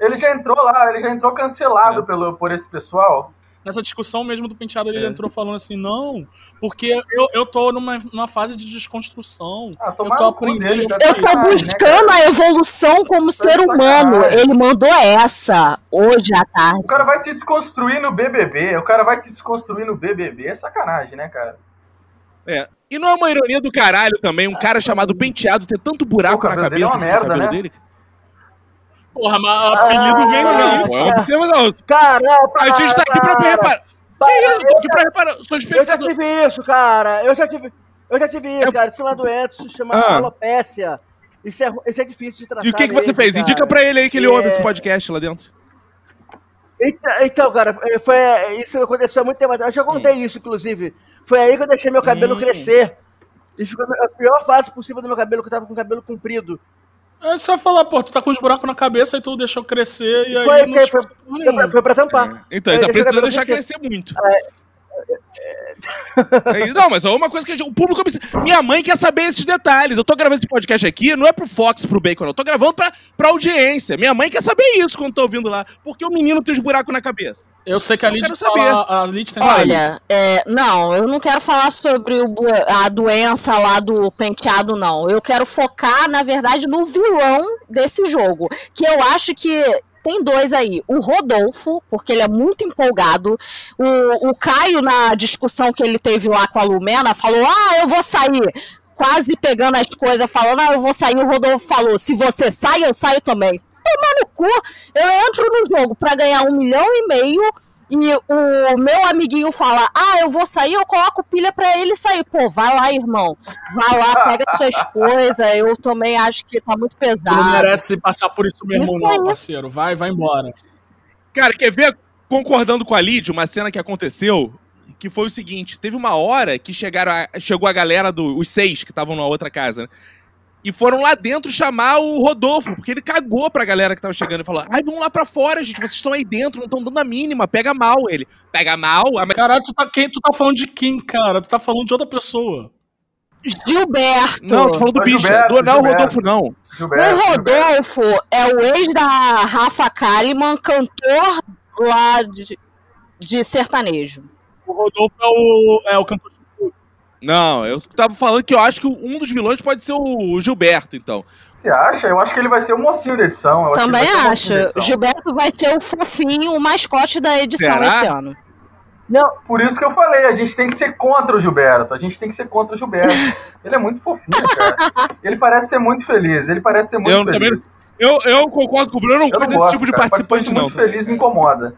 Ele já entrou lá, ele já entrou cancelado É. pelo, por esse pessoal. Nessa discussão mesmo do penteado, ele É. entrou falando assim, não, porque eu, eu tô numa, numa fase de desconstrução. Ah, eu tomar tô aprendendo. dele, tá Eu tô né, buscando cara? a evolução como ser humano. sacanagem. Ele mandou essa hoje à tarde. O cara vai se desconstruir no BBB, o cara vai se desconstruir no BBB, é sacanagem, né, cara? É. E não é uma ironia do caralho também, um cara chamado Penteado ter tanto buraco Pô, na é cabeça uma assim, no merda, cabelo né? dele? Porra, mas o apelido vem daí. É observação. Caramba, A gente tá aqui pra cara. reparar. Que isso? Tô aqui pra reparar. Sou Eu já tive isso, cara. Eu já tive, eu já tive isso, cara. Isso é uma doença, se chama Ah. alopécia. Isso é, isso é difícil de tratar. E o que, que você mesmo, fez? cara. Indica pra ele aí que ele É. ouve esse podcast lá dentro. Então, então, cara, é, foi, isso aconteceu há muito tempo atrás. Eu já contei isso, inclusive. Foi aí que eu deixei meu cabelo Hum. crescer. E ficou a pior fase possível do meu cabelo, que eu tava com o cabelo comprido. É só falar, pô, tu tá com os buracos na cabeça e tu deixou crescer e aí Foi, não foi, foi, foi, pra, foi pra tampar. Então, Eu ele tá precisando deixar crescer. crescer muito. É. Não, mas é uma coisa que a gente- o público. Minha mãe quer saber esses detalhes. Eu tô gravando esse podcast aqui, não é pro Fox, pro Bacon, não. Eu tô gravando pra, pra audiência. Minha mãe quer saber isso quando tô ouvindo lá. Porque o menino tem os buracos na cabeça. Eu sei que a Lid fala, a Lid tem Olha, é, não, eu não quero falar sobre o a doença lá do penteado, não. Eu quero focar, na verdade, no vilão desse jogo. Que eu acho que tem dois aí. O Rodolfo, porque ele é muito empolgado. O, o Caio, na discussão que ele teve lá com a Lumena, falou: Ah, eu vou sair. Quase pegando as coisas, falando: Ah, eu vou sair. O Rodolfo falou: Se você sai, eu saio também. Tomar no cu. Eu entro no jogo pra ganhar um milhão e meio e o meu amiguinho fala: Ah, eu vou sair, eu coloco pilha pra ele sair. Pô, vai lá, irmão. Vai lá, pega as suas coisas. Eu também acho que tá muito Tu não pesado. merece passar por isso mesmo, Isso não, aí. parceiro. Vai, vai embora. Cara, quer ver, concordando com a Lid, uma cena que aconteceu, que foi o seguinte: teve uma hora que chegaram a- chegou a galera dos os seis que estavam na outra casa, né? E foram lá dentro chamar o Rodolfo, porque ele cagou pra galera que tava chegando e falou: ai, vamos lá pra fora, gente, vocês estão aí dentro, não estão dando a mínima, pega mal ele. Pega mal? A... Caralho, tu tá, quem, tu tá falando de quem, cara? Tu tá falando de outra pessoa. Gilberto. Não, tô falando do bicho. Gilberto, Do, não, é o Gilberto. Rodolfo, não. Gilberto, o Gilberto. Rodolfo é o ex da Rafa Kalimann, cantor lá de, de sertanejo. O Rodolfo é o, é o cantor. Não, eu tava falando que eu acho que um dos vilões pode ser o Gilberto, então. Você acha? Eu acho que ele vai ser o mocinho da edição. Eu acho que Também acho. edição. Gilberto vai ser o fofinho, o mascote da edição Será? esse ano. Não, por isso que eu falei, a gente tem que ser contra o Gilberto. A gente tem que ser contra o Gilberto. Ele é muito fofinho, cara. Ele parece ser muito feliz. Ele parece ser muito Eu feliz. também- Eu, eu concordo com o Bruno, eu não gosto desse tipo de cara. participante, não. muito feliz me incomoda.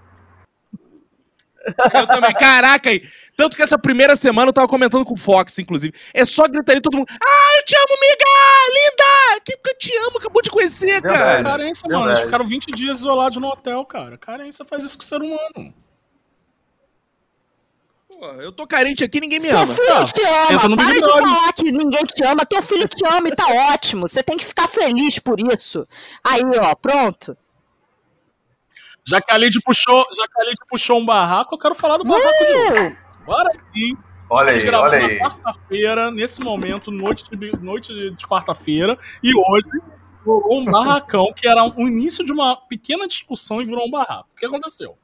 Eu também. Caraca, aí. Tanto que essa primeira semana eu tava comentando com o Fox, inclusive. É só gritaria todo mundo. Ah, eu te amo, miga! Linda! Que que eu te amo, acabou de conhecer, Verdade. cara. Carência, Verdade. mano. Eles ficaram 20 dias isolados no hotel, cara. Carência faz isso com o ser humano. Pô, eu tô carente aqui, ninguém me Seu ama. filho te entra no ama. Para de falar que ninguém te ama. Teu filho te ama e tá ótimo. Você tem que ficar feliz por isso. Aí, ó, pronto. Já que a Lid puxou, já que a Lid puxou um barraco, eu quero falar do barraco de hoje. Agora sim. Olha Estamos aí, gravando olha na aí. quarta-feira, nesse momento, noite de, noite de quarta-feira, e hoje rolou um barracão que era o início de uma pequena discussão e virou um barraco. O que aconteceu?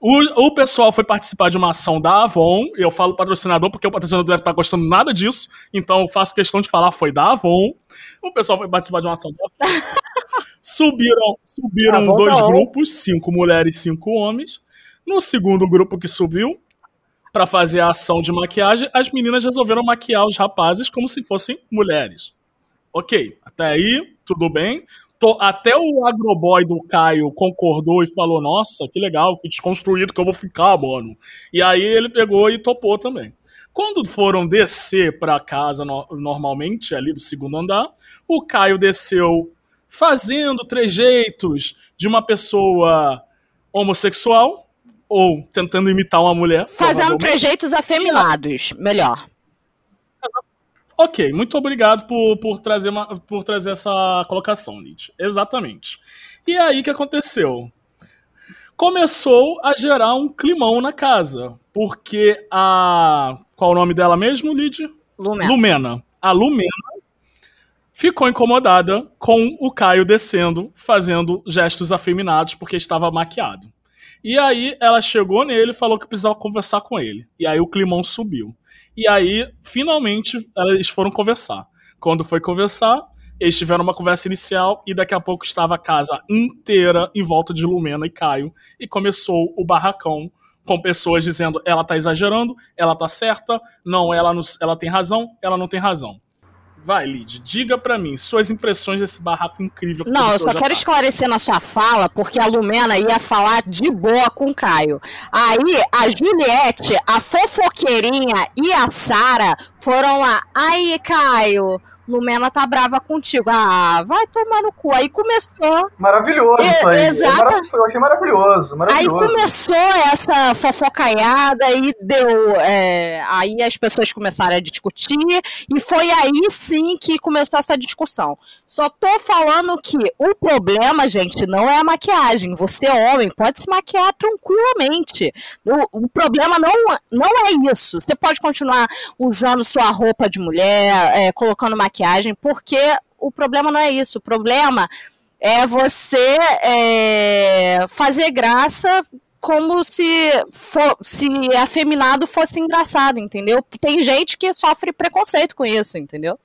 O, o pessoal foi participar de uma ação da Avon, eu falo patrocinador porque o patrocinador deve estar gostando nada disso, então eu faço questão de falar, foi da Avon. O pessoal foi participar de uma ação da Avon. Subiram, subiram Avon dois grupos, cinco mulheres e cinco homens. No segundo grupo que subiu, para fazer a ação de maquiagem, as meninas resolveram maquiar os rapazes como se fossem mulheres. Ok, até aí, tudo bem. Tô- até o agroboy do Caio concordou e falou: Nossa, que legal, que desconstruído que eu vou ficar, mano. E aí ele pegou e topou também. Quando foram descer para casa no- normalmente, ali do segundo andar, o Caio desceu fazendo trejeitos de uma pessoa homossexual ou tentando imitar uma mulher. fazendo trejeitos afeminados. Melhor. Ok, muito obrigado por, por, trazer, uma- por trazer essa colocação, Lid. Exatamente. E aí o que aconteceu? Começou a gerar um climão na casa, porque a. Qual o nome dela mesmo, Lid? Lumena. Lumena. A Lumena ficou incomodada com o Caio descendo, fazendo gestos afeminados porque estava maquiado. E aí ela chegou nele e falou que precisava conversar com ele. E aí o climão subiu. E aí, finalmente, eles foram conversar. Quando foi conversar, eles tiveram uma conversa inicial e daqui a pouco estava a casa inteira em volta de Lumena e Caio. E começou o barracão com pessoas dizendo ela tá exagerando, ela tá certa, não, ela, não, ela tem razão, ela não tem razão. Vai, Lid, diga para mim suas impressões desse barraco incrível. Que Não, eu só quero tá. esclarecer na sua fala, porque a Lumena ia falar de boa com o Caio. Aí a Juliette, a fofoqueirinha e a Sara foram lá. Aí, Caio, Lumena tá brava contigo. Ah, vai tomar no cu. Aí começou. Maravilhoso isso aí. Exato. É eu achei maravilhoso, maravilhoso. Aí começou essa fofocaiada e deu. É, aí as pessoas começaram a discutir e foi aí sim que começou essa discussão. Só tô falando que o problema, gente, não é a maquiagem. Você, homem, pode se maquiar tranquilamente. O, o problema não, não é isso. Você pode continuar usando sua roupa de mulher, é, colocando maquiagem porque o problema não é isso. O problema é você é, fazer graça como se, for, se afeminado fosse engraçado, entendeu? Tem gente que sofre preconceito com isso, entendeu?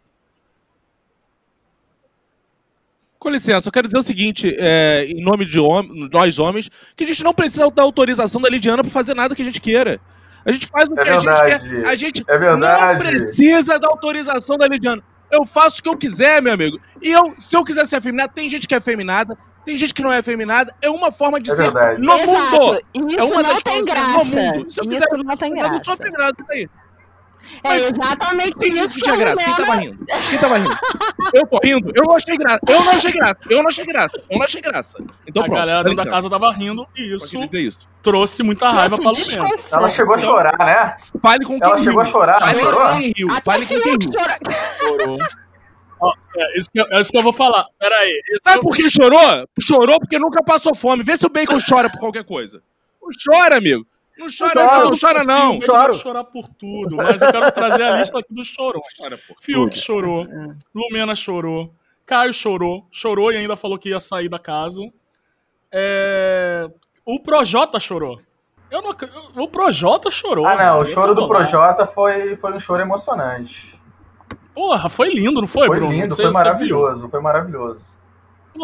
Com licença, eu quero dizer o seguinte, é, em nome de hom nós homens, que a gente não precisa da autorização da Lidiana para fazer nada que a gente queira. A gente faz o é que verdade. a gente quer. A gente é não precisa da autorização da Lidiana. Eu faço o que eu quiser, meu amigo. E eu, se eu quiser ser afeminada, tem gente que é afeminada, tem gente que não é afeminada. É uma forma de é ser verdade. no Exato. mundo. Isso é uma não tem graça. Isso quiser, não tem graça. Eu não sou afeminado, tá aí. É exatamente Quem isso que é graça? Quem tava rindo? Quem tava rindo? Eu tô rindo? Eu não achei graça. Eu não achei graça. Eu não achei graça. Eu não achei graça. Então, a pronto, galera dentro da casa tava rindo e isso, isso. trouxe muita raiva pra Lumena. Ela chegou a chorar, né? Fale com quem Ela chegou a chorar. Fale com quem riu. Fale com quem riu. Chorou. é, isso que, é isso que eu vou falar. Pera aí. Sabe por que chorou? Chorou porque nunca passou fome. Vê se o Bacon chora por qualquer coisa. Não chora, amigo. Não chora, não, não, não chora, não. Eu choro. chorar por tudo, mas eu quero trazer a lista aqui do chorão. Fiuk chorou, é. Lumena chorou, Caio chorou, chorou e ainda falou que ia sair da casa. É... O Projota chorou. Eu não... O Projota chorou. Ah, não, o choro do Projota foi, foi um choro emocionante. Porra, foi lindo, não foi, foi Bruno? Lindo, foi maravilhoso, foi maravilhoso.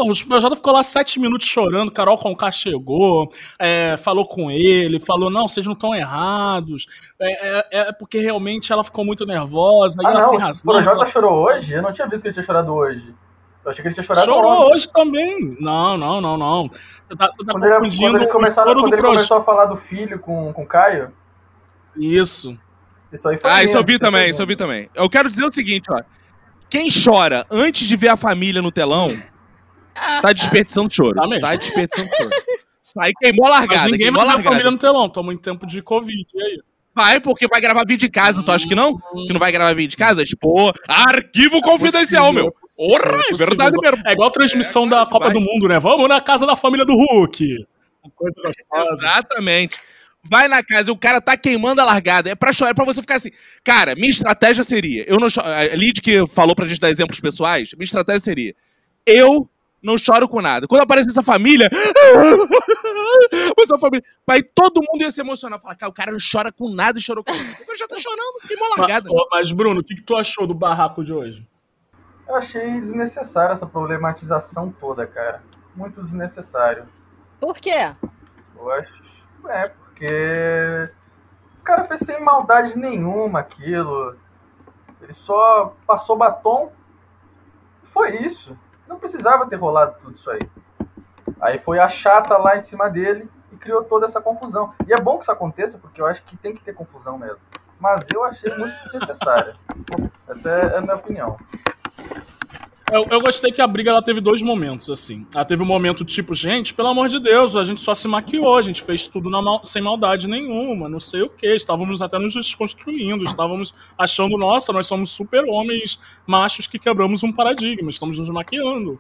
O PJ ficou lá sete minutos chorando, Carol Conká chegou, é, falou com ele, falou, não, vocês não estão errados, é, é, é, porque realmente ela ficou muito nervosa. Ah, não, razão, o Projota ela... chorou hoje? Eu não tinha visto que ele tinha chorado hoje. Eu achei que ele tinha chorado Chorou ontem. hoje também. Não, não, não, não. Você tá, você tá quando confundindo ele, quando eles começaram, quando ele começou a falar do filho com, com o Caio. Isso. Isso aí foi Ah, isso eu vi também, isso eu vi também. Eu quero dizer o seguinte, ó. Quem chora antes de ver a família no telão, tá desperdiçando choro. Tá, tá desperdiçando choro. Sai queimou a largada. Mas ninguém mais a família no telão, tô muito tempo de Covid, e aí? Vai, porque vai gravar vídeo de casa, tu acha que não? Que não vai gravar vídeo de casa? Tipo, arquivo é confidencial, possível, meu. É Porra, é, é verdade mesmo. É igual a transmissão é, da Copa vai. do Mundo, né? Vamos na casa da família do Hulk. Coisa Exatamente vai na casa e o cara tá queimando a largada. É pra chorar, é pra você ficar assim. Cara, minha estratégia seria. Eu não A Lid que falou pra gente dar exemplos pessoais, minha estratégia seria. Eu não choro com nada. Quando aparece essa família. essa família. Aí todo mundo ia se emocionar. Falar, cara, o cara não chora com nada e chorou com nada. Eu já tô chorando, queimou a largada. Mas, mas Bruno, o que, que tu achou do barraco de hoje? Eu achei desnecessário essa problematização toda, cara. Muito desnecessário. Por quê? Eu acho. É, porque o cara fez sem maldade nenhuma aquilo. Ele só passou batom. Foi isso. Não precisava ter rolado tudo isso aí. Aí foi a chata lá em cima dele e criou toda essa confusão. E é bom que isso aconteça, porque eu acho que tem que ter confusão mesmo. Mas eu achei muito desnecessária. Essa é a minha opinião. Eu, eu, gostei que a briga ela teve dois momentos, assim. Ela teve um momento tipo, gente, pelo amor de Deus, a gente só se maquiou, a gente fez tudo mal, sem maldade nenhuma, não sei o que. Estávamos até nos desconstruindo, estávamos achando, nossa, nós somos super homens machos que quebramos um paradigma, estamos nos maquiando.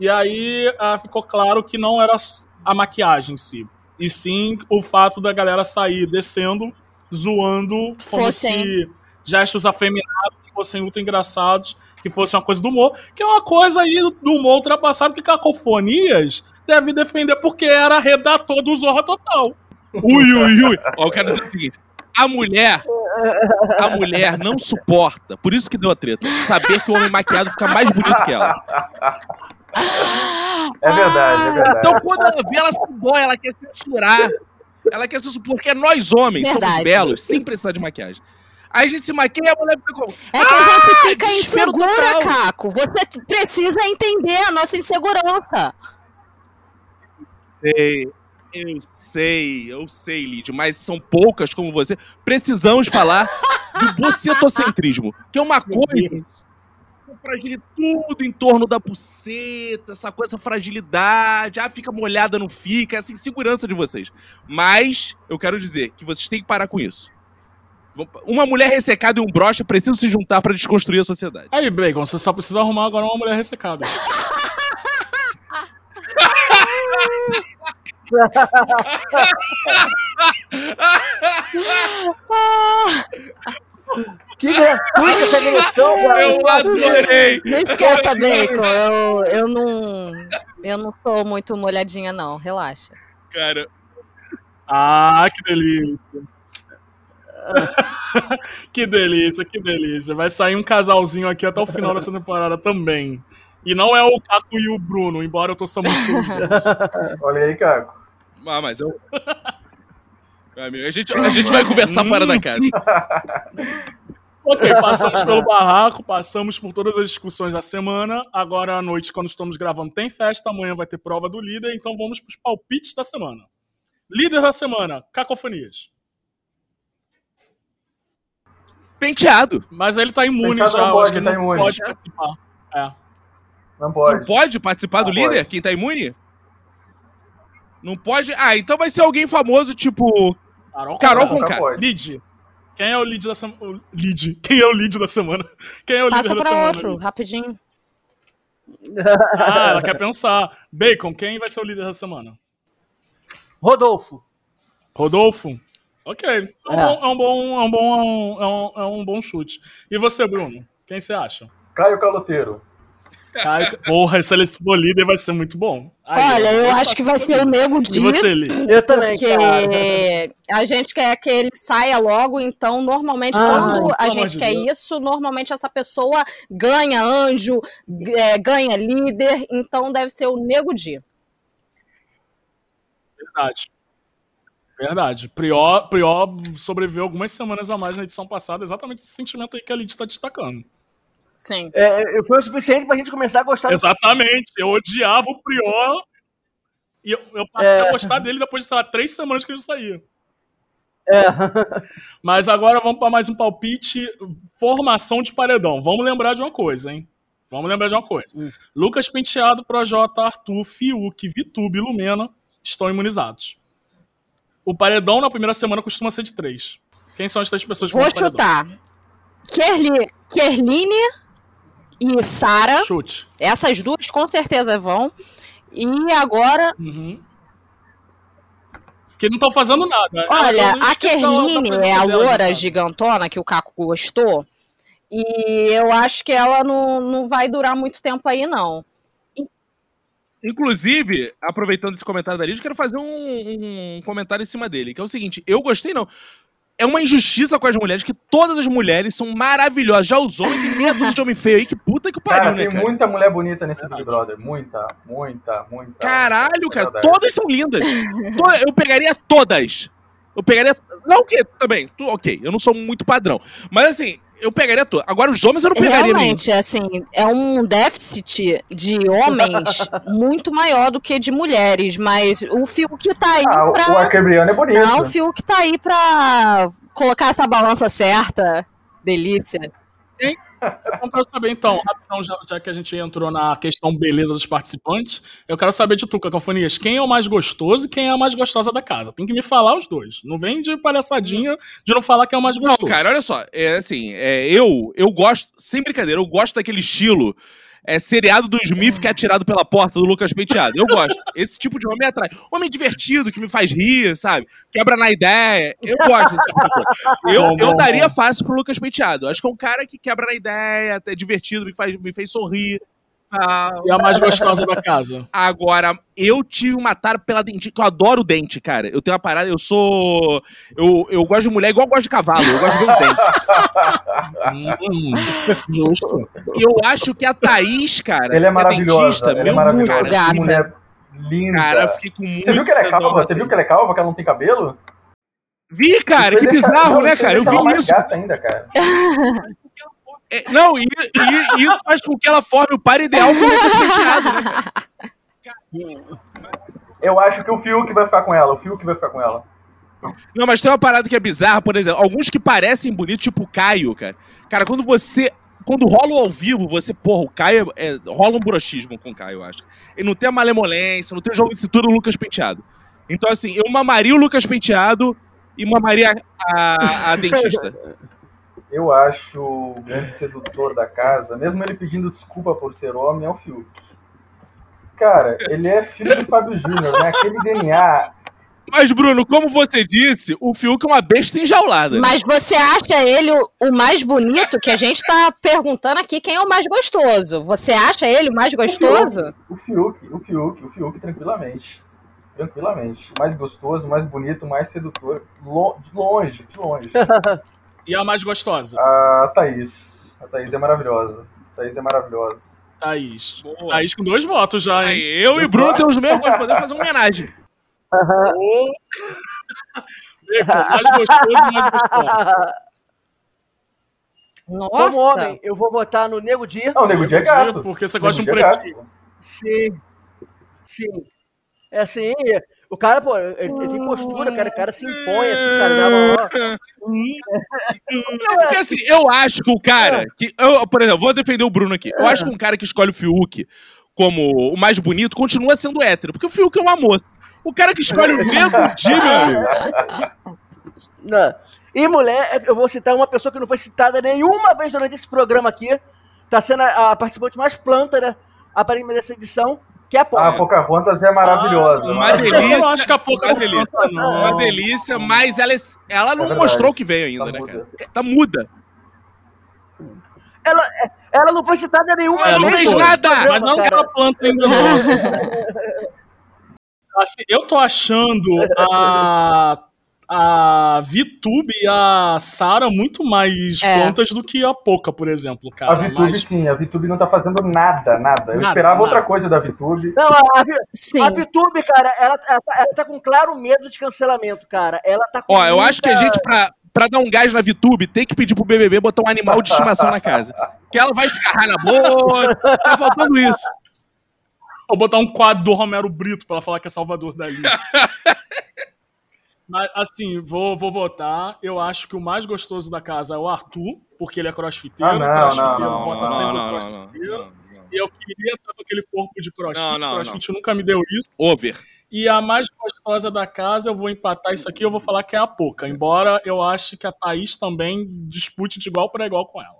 E aí ah, ficou claro que não era a maquiagem em si, e sim o fato da galera sair descendo, zoando, como Fossem. se gestos afeminados fossem muito engraçados que fosse uma coisa do humor, que é uma coisa aí do humor ultrapassado que Cacofonias deve defender porque era redator do Zorra Total. Ui, ui, ui. Ó, eu quero dizer o seguinte. A mulher, a mulher não suporta, por isso que deu a treta, saber que o homem maquiado fica mais bonito que ela. É verdade, é verdade. Então, quando ela vê, ela se dói, ela quer censurar. Ela quer censurar, porque nós homens somos Verdade. belos, sem precisar de maquiagem. Aí a gente se maquia e a mulher fica com... É que a gente fica desespero insegura, total. Caco. Você precisa entender a nossa insegurança. Sei, eu sei, eu sei, Lid, mas são poucas como você. Precisamos falar do bocetocentrismo, que é uma coisa. essa fragili- Tudo em torno da buceta, essa coisa, essa fragilidade. Ah, fica molhada, não fica, essa insegurança de vocês. Mas eu quero dizer que vocês têm que parar com isso. Uma mulher ressecada e um brocha precisam se juntar para desconstruir a sociedade. Aí, Bacon, você só precisa arrumar agora uma mulher ressecada. Que gratuita essa cara. Eu adorei! Deixa quieta, Bacon. Eu, eu não. Eu não sou muito molhadinha, não. Relaxa. Cara, Ah, que delícia. que delícia, que delícia. Vai sair um casalzinho aqui até o final dessa temporada também. E não é o Caco e o Bruno, embora eu torça muito. Olha aí, Caco. Ah, mas eu. Amigo, a gente, a gente vai conversar fora da casa. Ok, passamos pelo barraco, passamos por todas as discussões da semana. Agora à noite, quando estamos gravando, tem festa. Amanhã vai ter prova do líder. Então vamos para os palpites da semana. Líder da semana, Cacofonias. Penteado. Mas ele tá imune Penteado já. não eu pode, acho que tá não imune. pode participar. É. Não pode. Não pode participar do Não líder? pode. Quem tá imune? Não pode? Ah, então vai ser alguém famoso, tipo. Carol, Carol Conká. Conká. Quem é o lead da semana? Lead. Quem é o lead da semana? Quem é o Passa líder da pra semana? outro, rapidinho. Ah, ela quer pensar. Bacon, quem vai ser o líder da semana? Rodolfo. Rodolfo? Ok. É um, É. Bom, é um bom, é um bom, é um, é um bom chute. E você, Bruno? Quem você acha? Caio Caloteiro. Caio... Porra, se ele for líder vai ser muito bom. Aí, Olha, eu vou acho que vai ser o Nego. Di. E você, Li? Eu também, Porque cara. a gente quer que ele saia logo, então normalmente Ah, quando a gente de quer Deus. isso, normalmente essa pessoa ganha anjo, é, ganha líder, então deve ser o Nego Di. Verdade. Verdade. Prior, Prior sobreviveu algumas semanas a mais na edição passada, exatamente esse sentimento aí que a Lid está destacando. Sim. É, foi o suficiente pra gente começar a gostar do Exatamente. Eu odiava o Prior e eu, eu passei É. a gostar dele depois de, sei lá, três semanas que ele saía. É. Mas agora vamos para mais um palpite. Formação de paredão. Vamos lembrar de uma coisa, hein? Vamos lembrar de uma coisa. Hum. Lucas Penteado, Projota, Arthur, Fiuk, Vitube e Lumena estão imunizados. O paredão na primeira semana costuma ser de três. Quem são as três pessoas que Vou chutar. Kerli, Kerline e Sara. Chute. Essas duas com certeza vão. E agora, Uhum. Que não estão fazendo nada. né? olha, a Kerline é a loura gigantona que o Caco gostou. E eu acho que ela não, não vai durar muito tempo aí, não. Inclusive, aproveitando esse comentário da eu quero fazer um, um comentário em cima dele, que é o seguinte: eu gostei, não. É uma injustiça com as mulheres, que todas as mulheres são maravilhosas. Já os homens, tem meia dúzia de homem feio aí, que puta que pariu, Cara, né, tem cara? muita mulher bonita nesse. Big Brother. Muita, muita, muita. Caralho, cara, todas são lindas. Eu pegaria todas. Eu pegaria. Não que também, tu- ok, eu não sou muito padrão. Mas assim, eu pegaria todas. Agora, os homens eu não pegaria nenhum. Realmente, assim, é um déficit de homens muito maior do que de mulheres, mas o Fiuk tá aí Ah, o- pra... o Arquebriano é bonito. Não, o Fiuk tá aí pra colocar essa balança certa. Delícia. Eu quero saber, então, rapidão, já, já que a gente entrou na questão beleza dos participantes, eu quero saber de tu, Cacofonias, quem é o mais gostoso e quem é a mais gostosa da casa? Tem que me falar os dois. Não vem de palhaçadinha de não falar quem é o mais Não, gostoso. cara, olha só. É assim, é, eu, eu gosto, sem brincadeira, eu gosto daquele estilo é, seriado do Smith que é atirado pela porta do Lucas Penteado. Eu gosto. Esse tipo de homem me atrai. Homem divertido, que me faz rir, sabe? Quebra na ideia. Eu gosto desse tipo de coisa. Eu, Bom, bom, eu daria bom. fácil pro Lucas Penteado. Acho que é um cara que quebra na ideia, é divertido, me, faz, me fez sorrir. Tal. E a mais gostosa da casa. Agora, eu tive uma tara pela dente, que eu adoro dente, cara. Eu tenho uma parada, eu sou. Eu, eu gosto de mulher igual eu gosto de cavalo, eu gosto de ver o dente. Hum, justo. Eu acho que a Thaís, cara, Ele é que maravilhosa. dentista, Ele é meu maravilhosa. cara, Que mulher linda. Cara, eu fiquei com muito Você viu que ela é calva? Você viu que ela é calva, que ela não tem cabelo? Vi, cara, que deixa- bizarro, não, né, cara? Eu vi isso. gata ainda, cara. É, não, e, e isso faz com que ela forme o par ideal com o Lucas Penteado, né? Eu acho que o Fiuk vai ficar com ela. O Fiuk vai ficar com ela. Não, mas tem uma parada que é bizarra, por exemplo, alguns que parecem bonitos, tipo o Caio, cara. Cara, quando você. Quando rola o ao vivo, você, porra, o Caio. É, rola um broxismo com o Caio, eu acho. Ele não tem a malemolência, não tem o jogo de cintura do Lucas Penteado. Então, assim, eu mamaria o Lucas Penteado e mamaria a, a dentista. Eu acho o grande sedutor da casa, mesmo ele pedindo desculpa por ser homem, é o Fiuk. Cara, ele é filho do Fábio Júnior, né? Aquele DNA. Mas, Bruno, como você disse, o Fiuk é uma besta enjaulada. né? Mas você acha ele o, o mais bonito? Que a gente tá perguntando aqui quem é o mais gostoso. Você acha ele o mais gostoso? O Fiuk, o Fiuk, o Fiuk, tranquilamente. Tranquilamente. Mais gostoso, mais bonito, mais sedutor. Lo- de longe, de longe. E a mais gostosa? A Thaís. A Thaís é maravilhosa. A Thaís é maravilhosa. Thaís. Thaís com dois votos já, hein? Aí, eu e Bruno temos o mesmo gosto, podemos fazer uma homenagem. Bacon, mais gostoso, mais gostoso. Como Nossa! homem, eu vou votar no Nego Di. Não, o Nego Di é gato. Porque você gosta de um Nego é pretinho. Sim. Sim. É assim, o cara, pô, ele, ele tem postura, cara, o cara se impõe, assim, cara. Não, porque assim, eu acho que o cara. Que, eu, por exemplo, vou defender o Bruno aqui. Eu acho que um cara que escolhe o Fiuk como o mais bonito continua sendo hétero, porque o Fiuk é uma moça. O cara que escolhe o Nego Di, meu. Não. E mulher, eu vou citar uma pessoa que não foi citada nenhuma vez durante esse programa aqui. Tá sendo a, a participante mais planta, né? Aparentemente dessa edição, que é a A Pop. Pocahontas é maravilhosa. Uma maravilhosa. delícia. Eu não acho que a pouco uma delícia. não. Uma delícia, mas ela, é- ela não É mostrou o que veio ainda, Tá né, muda. cara? Tá muda. Ela, ela não foi citada nenhuma Ela não fez nada, programa, Mas cara. que ela planta ainda. Assim, eu tô achando a, a VTube e a Sara muito mais É. plantas do que a Poca, por exemplo, cara. A VTube, Mas- sim, a VTube não tá fazendo nada, nada. Eu Nada, esperava nada. outra coisa da VTube. Não, a, a, Sim. a VTube, cara, ela, ela, tá- ela tá com claro medo de cancelamento, cara. Ela tá com Ó, eu acho que a muita- gente, pra, pra dar um gás na VTube, tem que pedir pro BBB botar um animal de estimação na casa. Que ela vai escarrar na boca. Tá faltando isso. Ou botar um quadro do Romero Brito pra ela falar que é Salvador Dali. Mas, assim, vou, vou votar. Eu acho que o mais gostoso da casa é o Arthur, porque ele é crossfiteiro. Ah, não, crossfiteiro não, não, vota não, sempre não, não, crossfiteiro. não, E eu queria estar com aquele corpo de crossfit. Não, não, crossfit nunca me deu isso. Over. E a mais gostosa da casa, eu vou empatar isso aqui, eu vou falar que é a Poca. Embora eu ache que a Thaís também dispute de igual para igual com ela.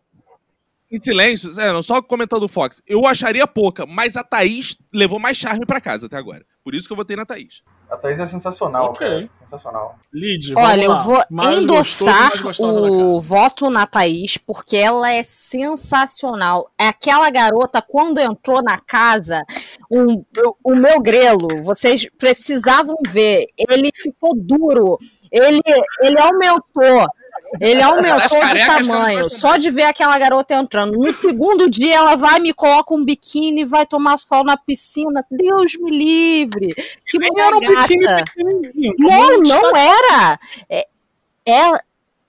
Em silêncio, é, não, só comentando o Fox. Eu acharia pouca, mas a Thaís levou mais charme pra casa até agora. Por isso que eu votei na Thaís. A Thaís é sensacional, Ok. cara. Sensacional. Lid, Olha, eu vou Mais endossar gostoso, o voto na Thaís, porque ela é sensacional. É aquela garota, quando entrou na casa, um- o, meu grelo, vocês precisavam ver, ele ficou duro, ele, ele aumentou. Ele aumentou de tamanho, só de ver aquela garota entrando. No segundo dia, ela vai, me coloca um biquíni e vai tomar sol na piscina. Deus me livre. Que mulher Era um biquíni gata. Não, não era. É- ela,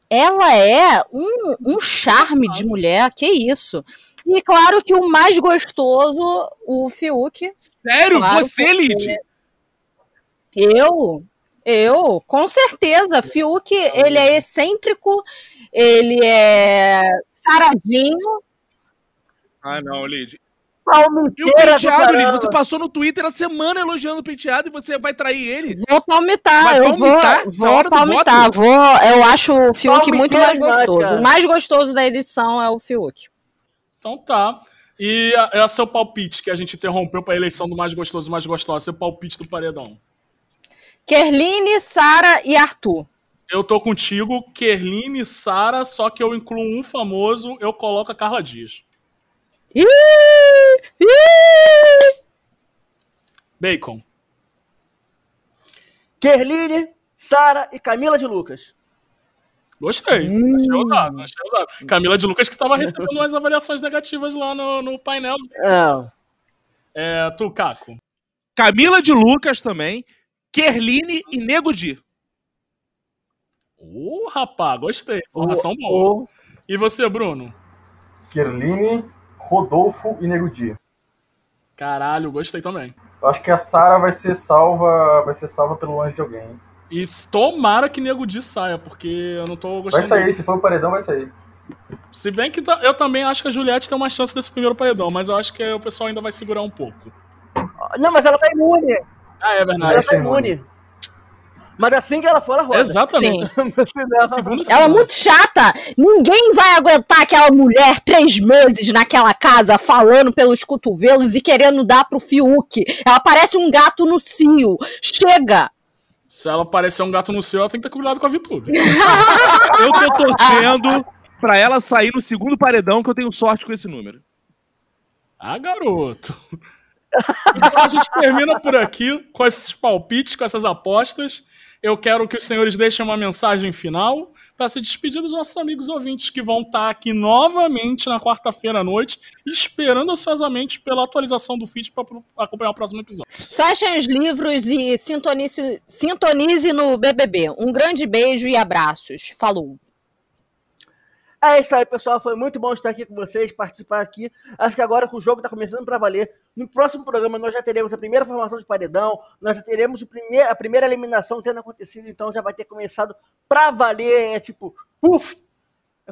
ela é um, um charme de mulher, que isso. E claro que o mais gostoso, o Fiuk. Sério? Claro, Você, Lid? Eu, eu, com certeza. Fiuk, ele é excêntrico, ele é saradinho. Ah, não, Lid. E o penteado, caramba. Você passou no Twitter a semana elogiando o penteado e você vai trair ele? Vou palmitar, Vai eu palmitar? vou, vou palmitar. Vou, eu acho o Fiuk muito mais gostoso. cara. O mais gostoso da edição é o Fiuk. Então tá. E é o seu palpite que a gente interrompeu para a eleição do mais gostoso e mais gostosa. Seu palpite do paredão. Kerline, Sara e Arthur. Eu tô contigo, Kerline, Sara, só que eu incluo um famoso, eu coloco a Carla Dias. Bacon. Kerline, Sara e Camila de Lucas. Gostei. Achei ousado, achei ousado. Camila de Lucas que tava recebendo umas avaliações negativas lá no, no painel. É. É, tu, Caco. Camila de Lucas também, Kerline e Nego Di. Ô, rapaz, gostei. Informação boa. E você, Bruno? Kerline, Rodolfo e Nego Di. Caralho, gostei também. Eu acho que a Sara vai ser salva, vai ser salva pelo anjo de alguém. E tomara que Nego Di saia, porque eu não tô gostando. Vai sair, muito. se for o paredão, vai sair. Se bem que eu também acho que a Juliette tem uma chance desse primeiro paredão, mas eu acho que o pessoal ainda vai segurar um pouco. Não, mas ela tá imune. Ah, é verdade. Ela tá imune. Mas assim que ela for, ela roda. Exatamente. Ela é muito chata. Ninguém vai aguentar aquela mulher três meses naquela casa falando pelos cotovelos e querendo dar pro Fiuk. Ela parece um gato no cio. Chega! Se ela parecer um gato no céu, ela tem que ter cuidado com a Vitube. Eu tô torcendo pra ela sair no segundo paredão, que eu tenho sorte com esse número. Ah, garoto. Então a gente termina por aqui com esses palpites, com essas apostas. Eu quero que os senhores deixem uma mensagem final para se despedir dos nossos amigos ouvintes que vão estar aqui novamente na quarta-feira à noite, esperando ansiosamente pela atualização do feed para acompanhar o próximo episódio. Fechem os livros e sintonize, sintonize no BBB. Um grande beijo e abraços. Falou! É isso aí, pessoal. Foi muito bom estar aqui com vocês, participar aqui. Acho que agora que o jogo está começando para valer, no próximo programa nós já teremos a primeira formação de paredão, nós já teremos primeir, a primeira eliminação tendo acontecido, então já vai ter começado para valer, é tipo, puf,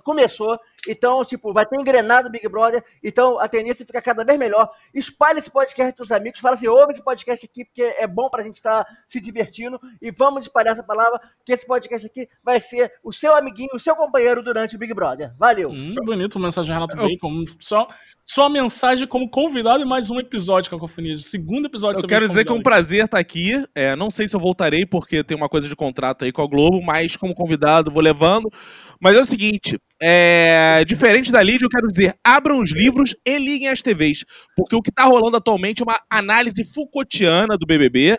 começou. Então, tipo, vai ter engrenado o Big Brother, então a tendência fica cada vez melhor. Espalhe esse podcast para os amigos, fala assim, ouve esse podcast aqui, porque é bom pra gente estar se divertindo, e vamos espalhar essa palavra, que esse podcast aqui vai ser o seu amiguinho, o seu companheiro durante o Big Brother. Valeu! Hum, bonito, mensagem Renato Bacon. Só, só mensagem como convidado e mais um episódio, Cacofonias. Segundo episódio Eu quero dizer que é um prazer estar aqui. É, não sei se eu voltarei, porque tem uma coisa de contrato aí com a Globo, mas como convidado vou levando. Mas é o seguinte: é, diferente da Lídia, eu quero dizer, abram os livros e liguem as TVs. Porque o que está rolando atualmente é uma análise Foucaultiana do BBB.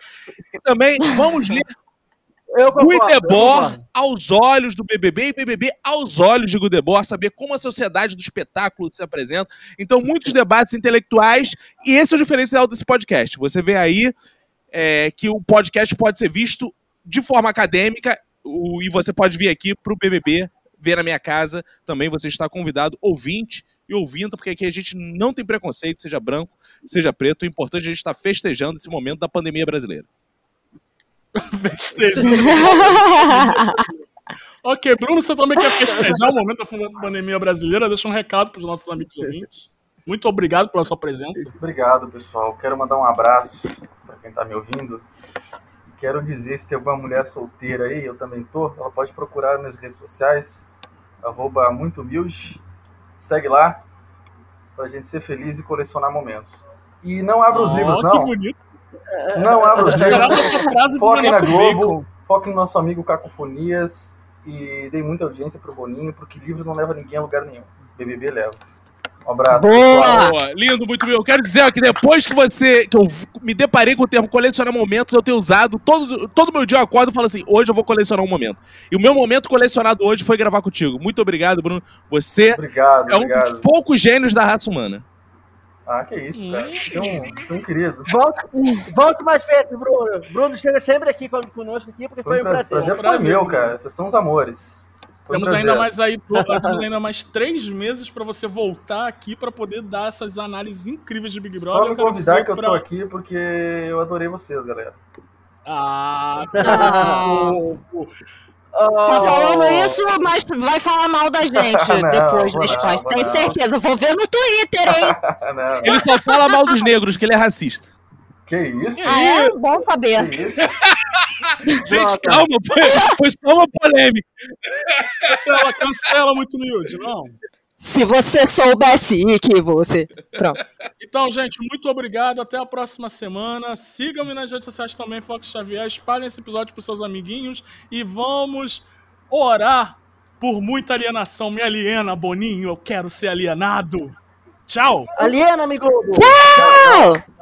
E também vamos ler concordo. aos olhos do BBB e BBB aos olhos de Guidebor, saber como a sociedade do espetáculo se apresenta. Então, muitos debates intelectuais, e esse é o diferencial desse podcast. Você vê aí é, que o podcast pode ser visto de forma acadêmica o- e você pode vir aqui para o BBB, ver na minha casa. Também você está convidado, ouvinte e ouvindo, porque aqui a gente não tem preconceito, seja branco, seja preto. O importante é a gente estar festejando esse momento da pandemia brasileira. Festejando. ok, Bruno, você também quer festejar o momento da pandemia brasileira? Deixa um recado para os nossos amigos ouvintes. Muito obrigado pela sua presença. Obrigado, pessoal. Quero mandar um abraço para quem tá me ouvindo. Quero dizer, se tem alguma mulher solteira aí, eu também tô, ela pode procurar nas redes sociais, arroba muito humilde. Segue lá, pra gente ser feliz e colecionar momentos. E não abra os Oh, livros, que não. bonito. Não abra os livros. Foquem na Globo, foquem no nosso amigo Cacofonias e deem muita audiência pro Boninho, porque livro não leva ninguém a lugar nenhum. BBB leva. Um abraço. pessoal. Boa! Lindo, muito bem. Eu quero dizer ó, que depois que você. que eu me deparei com o termo colecionar momentos, eu tenho usado. Todo, todo meu dia eu acordo e falo assim: hoje eu vou colecionar um momento. E o meu momento colecionado hoje foi gravar contigo. Muito obrigado, Bruno. Você Obrigado, é um obrigado. dos poucos gênios da raça humana. Ah, que isso, cara. Você é um, querido. Volte, volte mais vezes, Bruno. Bruno chega sempre aqui con- conosco aqui, porque foi, Foi um prazer. prazer, foi prazer, meu, cara. Vocês são os amores. Temos ainda mais aí, temos ainda mais três meses para você voltar aqui para poder dar essas análises incríveis de Big Brother. Só me convidar que eu pra- tô aqui porque eu adorei vocês, galera. Ah, Ah. Tá falando isso, mas vai falar mal da gente Não, depois não, costas. Tem certeza. Vou ver no Twitter, hein? Não, Ele só fala mal dos negros, que ele é racista. Que isso? Ah, é? Bom saber. Isso? Gente, calma, foi, foi só uma polêmica. cancela, cancela muito humilde, não. Se você soubesse que você. Pronto. Então, gente, muito obrigado. Até a próxima semana. Sigam-me nas redes sociais também, Fox Xavier. Espalhem esse episódio para seus amiguinhos. E vamos orar por muita alienação. Me aliena, Boninho. Eu quero ser alienado. Tchau. Aliena, amigo. Tchau.